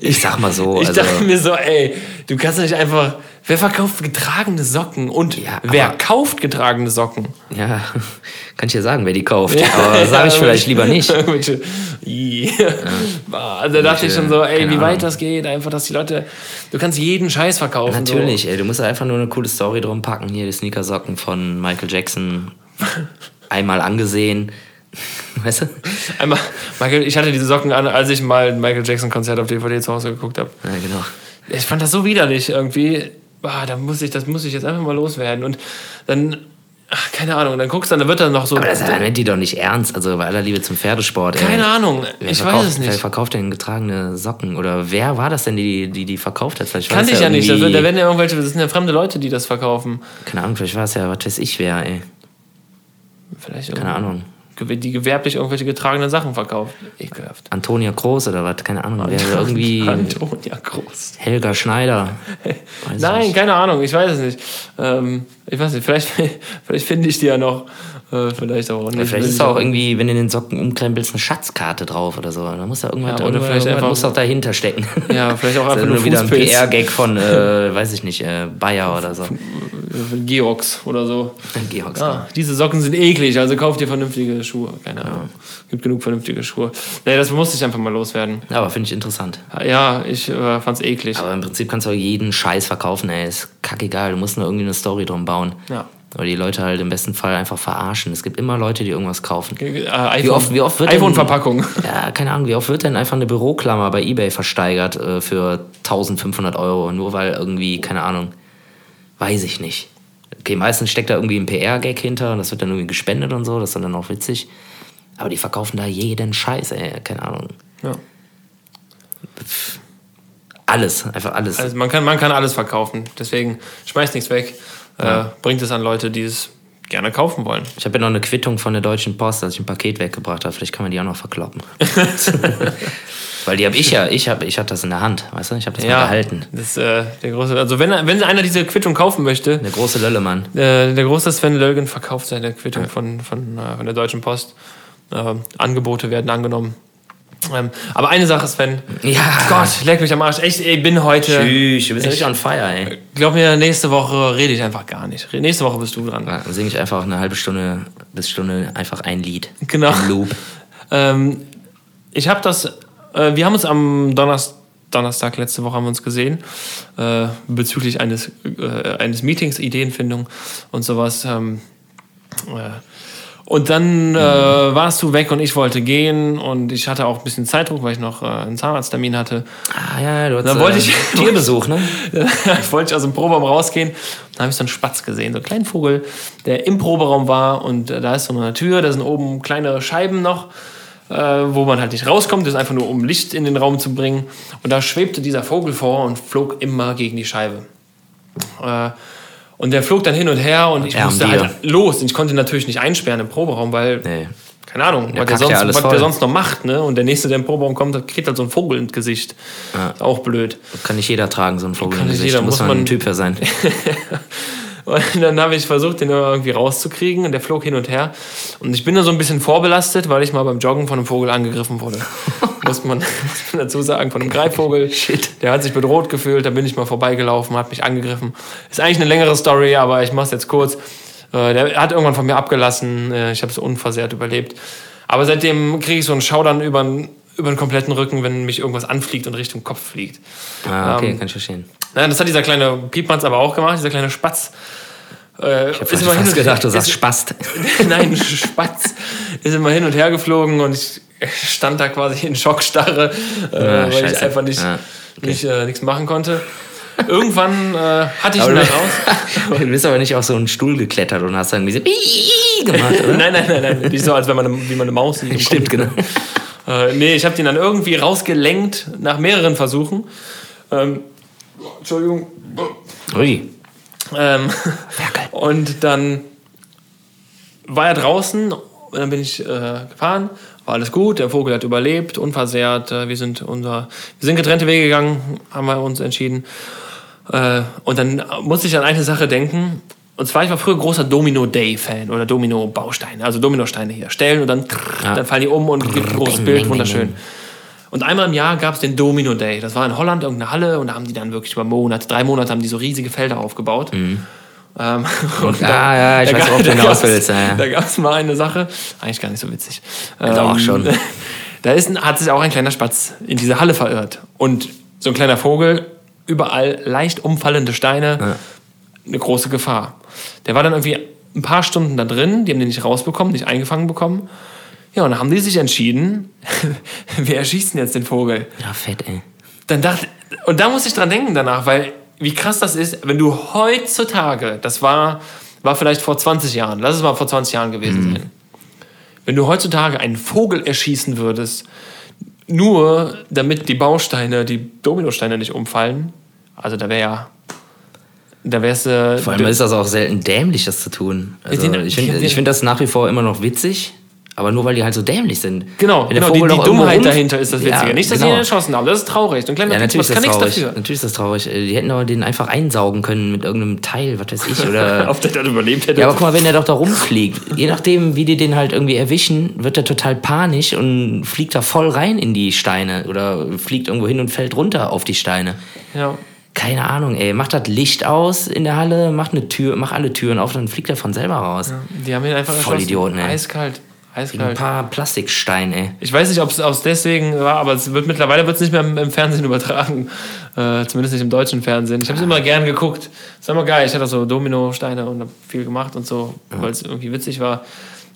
Ich sag mal so. Ich also, dachte mir so, ey, du kannst nicht einfach. Wer verkauft getragene Socken? Und Ja, wer kauft getragene Socken? ja, kann ich dir sagen, wer die kauft. Aber sage ich vielleicht lieber nicht. Also da dachte ich schon so, ey, wie weit das geht, einfach, dass die Leute. Du kannst jeden Scheiß verkaufen. Natürlich, ey, du musst einfach nur eine coole Story drum packen. Hier die Sneakersocken von Michael Jackson. Einmal angesehen. Weißt du? Einmal, Michael, ich hatte diese Socken an, als ich mal ein Michael Jackson Konzert auf DVD zu Hause geguckt habe. Ja, genau. Ich fand das so widerlich irgendwie. Ah, da muss ich, das muss ich jetzt einfach mal loswerden. Und dann, ach, keine Ahnung, dann guckst du, dann wird dann noch so. Aber das nennt die doch nicht ernst. Also bei aller Liebe zum Pferdesport. ey. keine Ahnung, Wer ich weiß es Wer nicht. verkauft denn getragene Socken? Oder wer war das denn, die die, die verkauft hat? Vielleicht Kannte ich ja nicht. Das, irgendwie- da werden ja irgendwelche, das sind ja fremde Leute, die das verkaufen. Keine Ahnung, vielleicht war es ja, was weiß ich wer, ey. Vielleicht Keine Ahnung. Die gewerblich irgendwelche getragenen Sachen verkauft. Ekelhaft. Antonia Groß oder was? Keine Ahnung. Wer irgendwie. Antonia Groß. Helga Schneider. Weiß Nein, keine Ahnung, ich weiß es nicht. Ähm, ich weiß nicht, vielleicht, vielleicht finde ich die ja noch. Äh, vielleicht auch nicht. Vielleicht ist da auch irgendwie, wenn du den Socken umkrempelst, eine Schatzkarte drauf oder so. Da muss da irgendwas, Ja, oder irgendwas, vielleicht irgendwas einfach- muss doch dahinter stecken. Ja, vielleicht auch einfach nur wieder ein. PR-Gag von, äh, weiß ich nicht, äh, Bayer oder so. Georgs oder so. Georgs. Ah, diese Socken sind eklig, also kauft ihr vernünftige Schuhe. Keine Ahnung. Gibt genug vernünftige Schuhe. Nee, das musste ich einfach mal loswerden. Aber finde ich interessant. Ja, ich äh, fand's eklig. Aber im Prinzip kannst du auch jeden Scheiß verkaufen, ey. Ist kackegal. Du musst nur irgendwie eine Story drum bauen. Ja. Oder die Leute halt im besten Fall einfach verarschen. Es gibt immer Leute, die irgendwas kaufen. Äh, iPhone, Wie oft, wie oft wird denn- iPhone-Verpackung. Ja, keine Ahnung, wie oft wird denn einfach eine Büroklammer bei Ebay versteigert äh, für 1500 Euro? Nur weil irgendwie, keine Ahnung, weiß ich nicht. Okay, meistens steckt da irgendwie ein PR-Gag hinter und das wird dann irgendwie gespendet und so, das ist dann auch witzig. Aber die verkaufen da jeden Scheiß, ey, keine Ahnung. Ja. Alles, einfach alles. Also man kann, man kann alles verkaufen. Deswegen schmeißt nichts weg. Äh, bringt es an Leute, die es gerne kaufen wollen. Ich habe ja noch eine Quittung von der Deutschen Post, dass ich ein Paket weggebracht habe. Vielleicht kann man die auch noch verkloppen. Weil die habe ich ja, ich habe ich hab das in der Hand, weißt du? Ich habe das mal gehalten. Das, äh, der große, also wenn, wenn einer diese Quittung kaufen möchte, Der große Löllemann. äh, der große Sven Lölgen verkauft seine Quittung von, von, äh, von der Deutschen Post. Äh, Angebote werden angenommen. Ähm, aber eine Sache, Sven. Ja. Gott, leck mich am Arsch. Echt, ich bin heute. Tschüss, du bist richtig on fire, ey. Glaub mir, nächste Woche rede ich einfach gar nicht. Nächste Woche bist du dran. Ja, Dann singe ich einfach eine halbe Stunde bis Stunde einfach ein Lied. Genau. Ein Loop. Ähm, ich habe das, äh, wir haben uns am Donnerstag, Donnerstag letzte Woche haben wir uns gesehen äh, bezüglich eines, äh, eines Meetings, Ideenfindung und sowas. Ähm, äh, Und dann äh, warst du weg und ich wollte gehen und ich hatte auch ein bisschen Zeitdruck, weil ich noch äh, einen Zahnarzttermin hatte. Ah, ja, du hast Dann wollte ich- Tierbesuch, ne? wollte ich aus dem Proberaum rausgehen. Dann habe ich so einen Spatz gesehen, so einen kleinen Vogel, der im Proberaum war und äh, da ist so eine Tür, da sind oben kleine Scheiben noch, äh, wo man halt nicht rauskommt. Das ist einfach nur, um Licht in den Raum zu bringen. Und da schwebte dieser Vogel vor und flog immer gegen die Scheibe. Und der flog dann hin und her und ich musste halt los. Und ich konnte natürlich nicht einsperren im Proberaum, weil Nee. keine Ahnung, was, der sonst, ja alles was der sonst noch macht. Ne? Und der Nächste, der im Proberaum kommt, der kriegt halt so einen Vogel ins Gesicht. Ist auch blöd. Kann nicht jeder tragen, so ein Vogel Kann im nicht Gesicht. jeder, muss muss man- ein Typ für sein. Und dann habe ich versucht, den irgendwie rauszukriegen und der flog hin und her. Und ich bin da so ein bisschen vorbelastet, weil ich mal beim Joggen von einem Vogel angegriffen wurde. muss, man, muss man dazu sagen, von einem Greifvogel. Shit. Der hat sich bedroht gefühlt, da bin ich mal vorbeigelaufen, hat mich angegriffen. Ist eigentlich eine längere Story, aber ich mache es jetzt kurz. Äh, Der hat irgendwann von mir abgelassen, äh, ich habe es unversehrt überlebt. Aber seitdem kriege ich so einen Schauder über den, über den kompletten Rücken, wenn mich irgendwas anfliegt und Richtung Kopf fliegt. Ah, okay, Ähm, kann ich verstehen. Nein, das hat dieser kleine Piepmanns aber auch gemacht, dieser kleine Spatz. Äh, Ich habe fast gedacht, du sagst Spast. Nein, Spatz ist immer hin und her geflogen und ich stand da quasi in Schockstarre, äh, Ah, weil ich einfach nicht, Ah, nicht äh, nichts machen konnte. Irgendwann äh, hatte ich Aber ihn dann raus. du bist aber nicht auf so einen Stuhl geklettert und hast dann diese gemacht, oder? Nein, nein, nein, nein. Nicht so, als wenn man eine, wie man eine Maus sieht. im Stimmt, genau. Äh, nee, ich habe den dann irgendwie rausgelenkt nach mehreren Versuchen. Ähm, Entschuldigung. Ui. Ähm, und dann war er draußen und dann bin ich äh, gefahren. War alles gut, der Vogel hat überlebt, unversehrt. Äh, wir, sind unser, wir sind getrennte Wege gegangen, haben wir uns entschieden. Äh, und dann musste ich an eine Sache denken. Und zwar, ich war früher großer Domino Day-Fan oder Domino-Bausteine, also Dominosteine hier stellen und dann, dann fallen die um und gibt ein großes Bild, wunderschön. Und einmal im Jahr gab es den Domino Day. Das war in Holland irgendeine Halle und da haben die dann wirklich über Monate, drei Monate haben die so riesige Felder aufgebaut. Ähm, und Ah, ja, ich da weiß, ga- worauf du da hinaus gab's- willst, ja, ja. Da gab es mal eine Sache, eigentlich gar nicht so witzig. Ähm, Doch, schon. Da ist, hat sich auch ein kleiner Spatz in diese Halle verirrt. Und so ein kleiner Vogel, überall leicht umfallende Steine, eine große Gefahr. Der war dann irgendwie ein paar Stunden da drin, die haben den nicht rausbekommen, nicht eingefangen bekommen. Ja, und dann haben die sich entschieden, wir erschießen jetzt den Vogel. Ja, fett, ey. Dann dachte, und da muss ich dran denken danach, weil wie krass das ist, wenn du heutzutage, das war, war vielleicht vor 20 Jahren, lass es mal vor 20 Jahren gewesen sein, wenn du heutzutage einen Vogel erschießen würdest, nur damit die Bausteine, die Dominosteine nicht umfallen, also da wäre ja, da wär's, äh, Vor allem ist das auch selten dämlich, das zu tun. Also, ich finde ich find das nach wie vor immer noch witzig, aber nur weil die halt so dämlich sind. Genau, genau die, die Dummheit dahinter ist das Witzige. Ja, nicht, dass genau. sie ihn erschossen haben, das ist traurig. Ein kleiner Ja, Typ, natürlich ist kann das nichts traurig. dafür. Natürlich ist das traurig. Äh, Die hätten aber den einfach einsaugen können mit irgendeinem Teil, was weiß ich. Oder Ob der dann überlebt hätte. ja, aber guck mal, wenn der doch da rumfliegt, je nachdem, wie die den halt irgendwie erwischen, wird er total panisch und fliegt da voll rein in die Steine oder fliegt irgendwo hin und fällt runter auf die Steine. ja. Keine Ahnung, ey. Mach das Licht aus in der Halle, mach eine Tür, mach alle Türen auf, dann fliegt er von selber raus. Die haben ihn einfach Voll erschossen. Idioten, ey. Eiskalt. Ein Eiskalt. paar Plastiksteine. Ich weiß nicht, ob es aus deswegen war, aber es wird mittlerweile wird es nicht mehr im, im Fernsehen übertragen. Äh, zumindest nicht im deutschen Fernsehen. Ich habe es immer gern geguckt. Ist immer geil. Ich hatte so Dominosteine und habe viel gemacht und so, weil es irgendwie witzig war.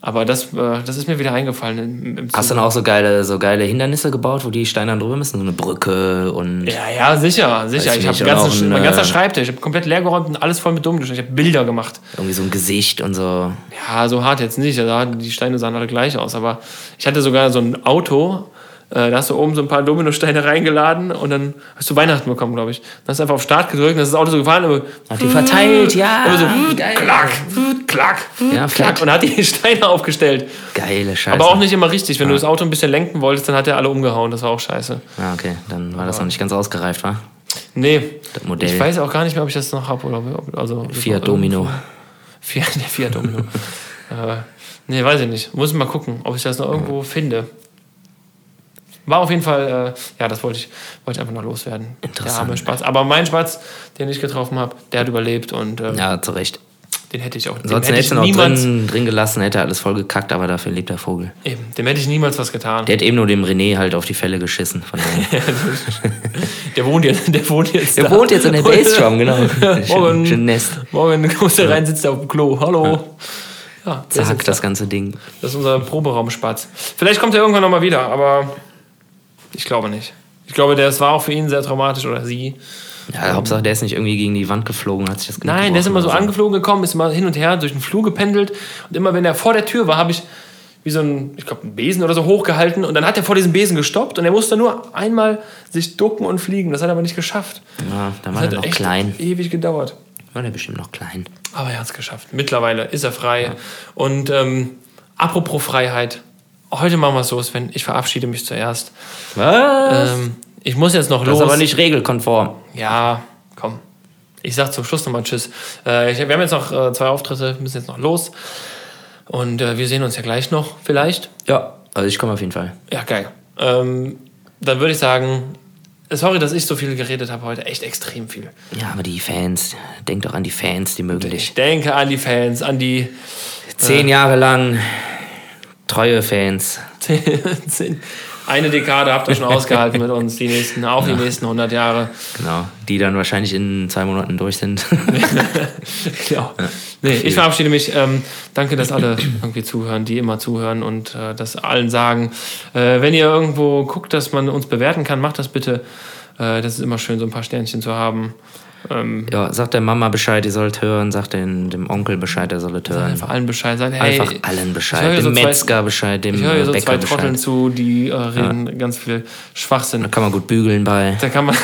Aber das, äh, das ist mir wieder eingefallen. Im, Hast du dann auch so geile, so geile Hindernisse gebaut, wo die Steine dann drüber müssen? So eine Brücke und. Ja, ja, sicher, sicher. Ich habe ein, mein ganzer Schreibtisch, ich habe komplett leer geräumt und alles voll mit Dominosteinen. Ich habe Bilder gemacht. Irgendwie so ein Gesicht und so. Ja, so hart jetzt nicht. Also die Steine sahen alle gleich aus. Aber ich hatte sogar so ein Auto, da hast du oben so ein paar Dominosteine reingeladen und dann hast du Weihnachten bekommen, glaube ich. Dann hast du einfach auf Start gedrückt und dann ist das Auto so gefahren. Und Hat die verteilt, ja. immer so geil. klack, klack, Ja, klack und hat die Steine aufgestellt. Geile Scheiße. Aber auch nicht immer richtig. Wenn du das Auto ein bisschen lenken wolltest, dann hat er alle umgehauen. Das war auch scheiße. Ja, okay, dann war das noch nicht ganz ausgereift, wa? Nee, Das Modell. ich weiß auch gar nicht mehr, ob ich das noch habe. Oder ob, also, Fiat Domino. Fiat, Fiat Domino. äh, nee, weiß ich nicht. Muss ich mal gucken, ob ich das noch irgendwo finde. War auf jeden Fall, äh, ja, das wollte ich, wollte ich einfach noch loswerden. Der Interessant. arme Spatz. Aber mein Spatz, den ich getroffen habe, der hat überlebt und ähm, Ja, zu Recht. den hätte ich auch. Sonst hätte ich noch niemals, drin, drin gelassen, hätte er alles voll gekackt, aber dafür lebt der Vogel. eben, dem hätte ich niemals was getan. Der hat eben nur dem René halt auf die Fälle geschissen. Der wohnt jetzt, der wohnt jetzt Der da. wohnt jetzt in der Bassdrum, genau. Morgen, Schön, Nest. morgen kommst du rein, sitzt er auf dem Klo. Hallo. Ja, der ist Zack, das da. ganze Ding. Das ist unser Proberaumspatz. Vielleicht kommt er irgendwann nochmal wieder, aber ich glaube nicht. Ich glaube, das war auch für ihn sehr traumatisch oder sie. Ja, Hauptsache, der ist nicht irgendwie gegen die Wand geflogen, hat sich das Nein, der ist immer so angeflogen gekommen, ist immer hin und her durch den Flur gependelt. Und immer wenn er vor der Tür war, habe ich wie so ein, ich glaube, einen Besen oder so hochgehalten. Und dann hat er vor diesem Besen gestoppt und er musste nur einmal sich ducken und fliegen. Das hat er aber nicht geschafft. Ja, da Das war hat er noch klein. ewig gedauert. War der bestimmt noch klein. Aber er hat es geschafft. Mittlerweile ist er frei. Und ähm, apropos Freiheit. Heute machen wir es so, Sven. Ich verabschiede mich zuerst. Was? Ähm, ich muss jetzt noch das los. ist aber nicht regelkonform. Ja, komm. Ich sag zum Schluss nochmal Tschüss. Äh, ich, wir haben jetzt noch äh, zwei Auftritte, müssen jetzt noch los. Und äh, wir sehen uns ja gleich noch, vielleicht. Ja, also ich komme auf jeden Fall. Ja, geil. Ähm, dann würde ich sagen, sorry, dass ich so viel geredet habe heute. Echt extrem viel. Ja, aber die Fans, denk doch an die Fans, die mögen dich. Ich denke an die Fans, an die Zehn Jahre lang treue Fans. eine Dekade habt ihr schon ausgehalten mit uns, die nächsten, auch die nächsten 100 Jahre. Genau, die dann wahrscheinlich in zwei Monaten durch sind. Ja. Nee, ich verabschiede mich. Ähm, danke, dass alle irgendwie zuhören, die immer zuhören und äh, das allen sagen. Äh, wenn ihr irgendwo guckt, dass man uns bewerten kann, macht das bitte. Äh, das ist immer schön, so ein paar Sternchen zu haben. Ähm, ja, sagt der Mama Bescheid, ihr sollt hören, sagt den, dem Onkel Bescheid, er sollt hören. einfach allen Bescheid sagen. Hey, Einfach allen Bescheid, dem so zwei- Metzger Bescheid, dem Ich höre so Bäcker zwei Trotteln Bescheid. zu, die äh, reden ganz viel Schwachsinn. Da kann man gut bügeln bei. Da kann man,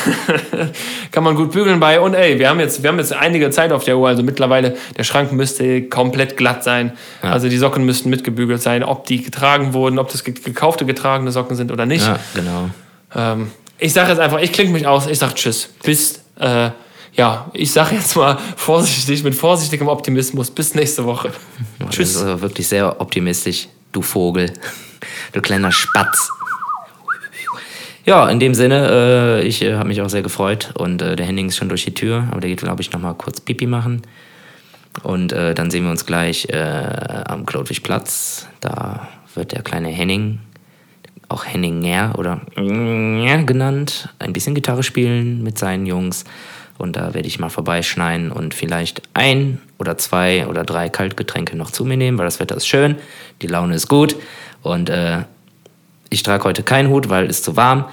kann man gut bügeln bei. Und ey, wir haben, jetzt, wir haben jetzt einige Zeit auf der Uhr. Also mittlerweile, der Schrank müsste komplett glatt sein. Also die Socken müssten mitgebügelt sein. Ob die getragen wurden, ob das ge- gekaufte getragene Socken sind oder nicht. Ja, genau. Ähm, ich sage jetzt einfach, ich klinge mich aus. Ich sage Tschüss. Bis, äh, ja, ich sage jetzt mal vorsichtig, mit vorsichtigem Optimismus. Bis nächste Woche. Das Tschüss. ist aber wirklich sehr optimistisch, du Vogel. Du kleiner Spatz. Ja, in dem Sinne, äh, ich äh, habe mich auch sehr gefreut und äh, der Henning ist schon durch die Tür, aber der geht, glaube ich, nochmal kurz Pipi machen. Und äh, dann sehen wir uns gleich äh, am Klotwigplatz. Da wird der kleine Henning, auch Henninger oder genannt, ein bisschen Gitarre spielen mit seinen Jungs. Und da werde ich mal vorbeischneiden und vielleicht ein oder zwei oder drei Kaltgetränke noch zu mir nehmen, weil das Wetter ist schön, die Laune ist gut. Und äh, ich trage heute keinen Hut, weil es zu warm.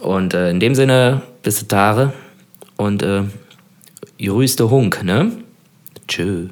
Und äh, in dem Sinne, bis Tare und äh, grüßte Hunk, ne? Tschö.